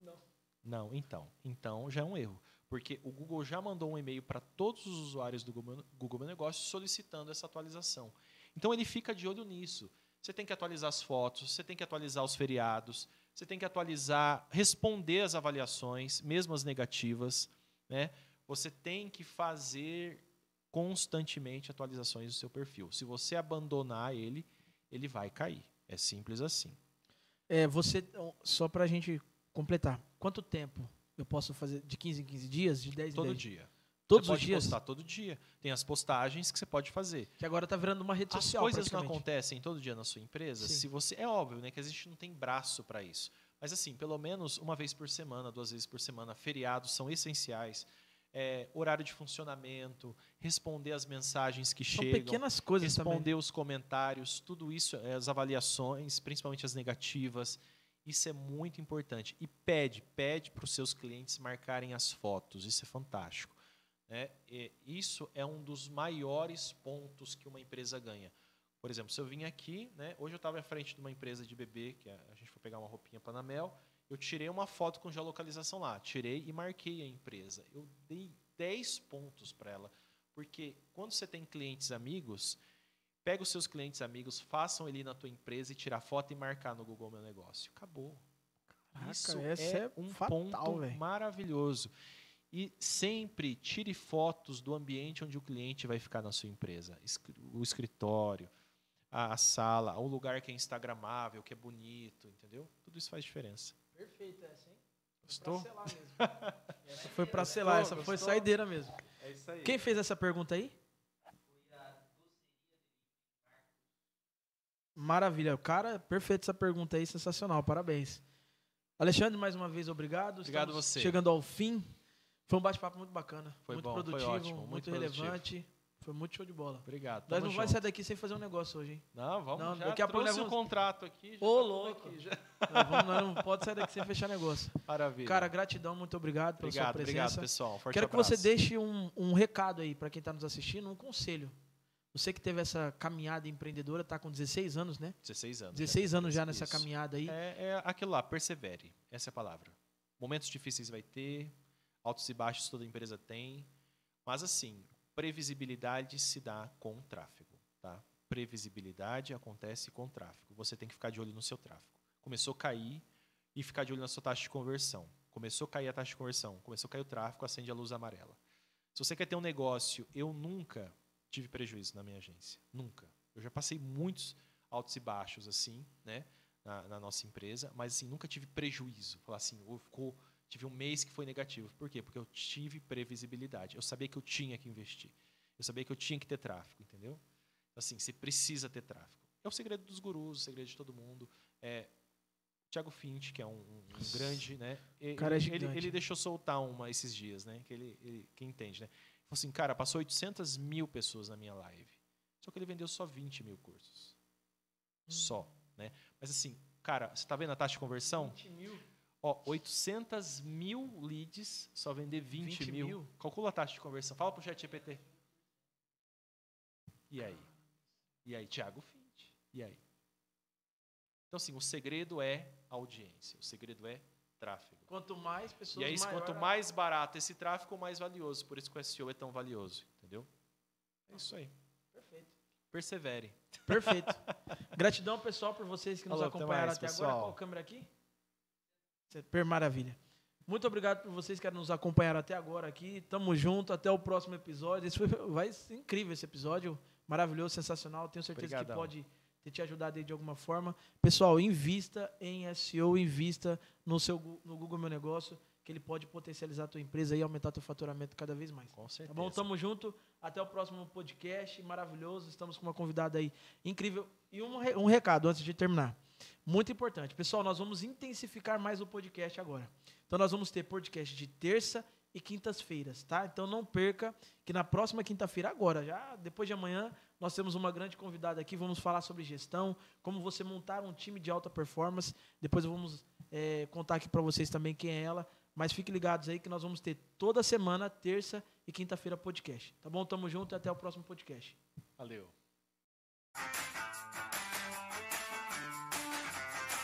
Não. Não, então. Então já é um erro. Porque o Google já mandou um e-mail para todos os usuários do Google Meu- Google Meu Negócio solicitando essa atualização. Então ele fica de olho nisso. Você tem que atualizar as fotos, você tem que atualizar os feriados, você tem que atualizar, responder as avaliações, mesmo as negativas, né? Você tem que fazer constantemente atualizações do seu perfil. Se você abandonar ele, ele vai cair. É simples assim. É, você, só pra gente completar, quanto tempo eu posso fazer? De 15 em 15 dias? De 10 em Todo 10? dia. Todos você os pode dias? postar todo dia. Tem as postagens que você pode fazer. Que agora tá virando uma rede As social, coisas não acontecem todo dia na sua empresa. Sim. Se você é óbvio, né, que a gente não tem braço para isso. Mas assim, pelo menos uma vez por semana, duas vezes por semana, feriados são essenciais. É, horário de funcionamento, responder as mensagens que São chegam, pequenas coisas também. responder os comentários, tudo isso, é, as avaliações, principalmente as negativas. Isso é muito importante. E pede, pede para os seus clientes marcarem as fotos. Isso é fantástico. Né? E isso é um dos maiores pontos que uma empresa ganha. Por exemplo, se eu vim aqui, né, hoje eu estava à frente de uma empresa de bebê, que a a gente foi pegar uma roupinha Panamel, eu tirei uma foto com geolocalização lá, tirei e marquei a empresa. Eu dei 10 pontos para ela, porque quando você tem clientes amigos, pega os seus clientes amigos, façam ele na tua empresa e tirar foto e marcar no Google Meu Negócio. Acabou. Caraca, Isso é, é um fatal, ponto velho. maravilhoso. E sempre tire fotos do ambiente onde o cliente vai ficar na sua empresa. O escritório, a, sala, o lugar que é instagramável, que é bonito, entendeu? Tudo isso faz diferença. Perfeito essa, hein? Gostou? Pra selar mesmo. essa foi pra selar, essa foi Gostou? saideira mesmo. É isso aí. Quem fez essa pergunta aí? Maravilha. Cara, perfeito essa pergunta aí, sensacional. Parabéns. Alexandre, mais uma vez, obrigado. Obrigado Estamos você. Chegando ao fim. Foi um bate-papo muito bacana. Foi muito bom, foi produtivo, ótimo, muito, muito produtivo. relevante. Foi muito show de bola. Obrigado. Nós não vai junto. sair daqui sem fazer um negócio hoje, hein? Não, vamos Não, já daqui a pouco trouxe nós o vamos- contrato aqui. Ô, tá louco. aqui. Nós, vamos- nós não pode sair daqui sem fechar negócio. Maravilha. Cara, gratidão, muito obrigado pela obrigado, sua presença. obrigado, pessoal. Forte Quero que abraço. você deixe um, um recado aí para quem está nos assistindo, um conselho. Você que teve essa caminhada empreendedora, está com 16 anos, né? 16 anos. 16 né? anos já nessa Isso. caminhada aí. É, é aquilo lá, persevere. Essa é a palavra. Momentos difíceis vai ter, altos e baixos toda empresa tem. Mas assim, previsibilidade se dá com tráfego. Tá? Previsibilidade acontece com tráfego. Você tem que ficar de olho no seu tráfego. Começou a cair, e ficar de olho na sua taxa de conversão. Começou a cair a taxa de conversão, começou a cair o tráfego, acende a luz amarela. Se você quer ter um negócio, eu nunca tive prejuízo na minha agência. Nunca. Eu já passei muitos altos e baixos assim, né, na, na nossa empresa, mas assim, nunca tive prejuízo. Falar assim, ou ficou, tive um mês que foi negativo. Por quê? Porque eu tive previsibilidade. Eu sabia que eu tinha que investir. Eu sabia que eu tinha que ter tráfego, entendeu? Assim, você precisa ter tráfego. É o segredo dos gurus, o segredo de todo mundo. É, Tiago Fint, que é um, um, grande, né? Ele, cara é ele, gigante. ele deixou soltar uma esses dias, né? Que ele, ele que entende, né? Ele falou assim, cara, passou 800 mil pessoas na minha live. Só que ele vendeu só 20 mil cursos. Só, né? Mas assim, cara, você tá vendo a taxa de conversão? 20 mil. Ó, 800 mil leads, só vender 20, 20 mil. mil. Calcula a taxa de conversão. Fala pro chat GPT. E aí? E aí, Thiago Fint? E aí? Então, assim, o segredo é audiência. O segredo é tráfego. Quanto mais pessoas, E aí, maior quanto mais barato esse tráfego, mais valioso. Por isso que o SEO é tão valioso. Entendeu? É isso aí. Perfeito. Persevere. Perfeito. Gratidão, pessoal, por vocês que nos até acompanharam mais, até agora. Qual câmera aqui? Per maravilha. Muito obrigado por vocês que nos acompanharam até agora aqui. Tamo junto, até o próximo episódio. Esse foi, vai ser incrível esse episódio, maravilhoso, sensacional. Tenho certeza que Obrigadão. pode ter te ajudado aí de alguma forma. Pessoal, invista em SEO, invista no seu no Google Meu Negócio, que ele pode potencializar a tua empresa e aumentar teu faturamento cada vez mais. Com Tá certeza. bom? Tamo junto. Até o próximo podcast. Maravilhoso. Estamos com uma convidada aí incrível. E um, um recado antes de terminar. Muito importante. Pessoal, nós vamos intensificar mais o podcast agora. Então, nós vamos ter podcast de terça e quintas-feiras, tá? Então, não perca que na próxima quinta-feira, agora, já depois de amanhã, nós temos uma grande convidada aqui. Vamos falar sobre gestão, como você montar um time de alta performance. Depois vamos é, contar aqui para vocês também quem é ela. Mas fiquem ligados aí que nós vamos ter toda semana, terça e quinta-feira podcast. Tá bom? Tamo junto e até o próximo podcast. Valeu.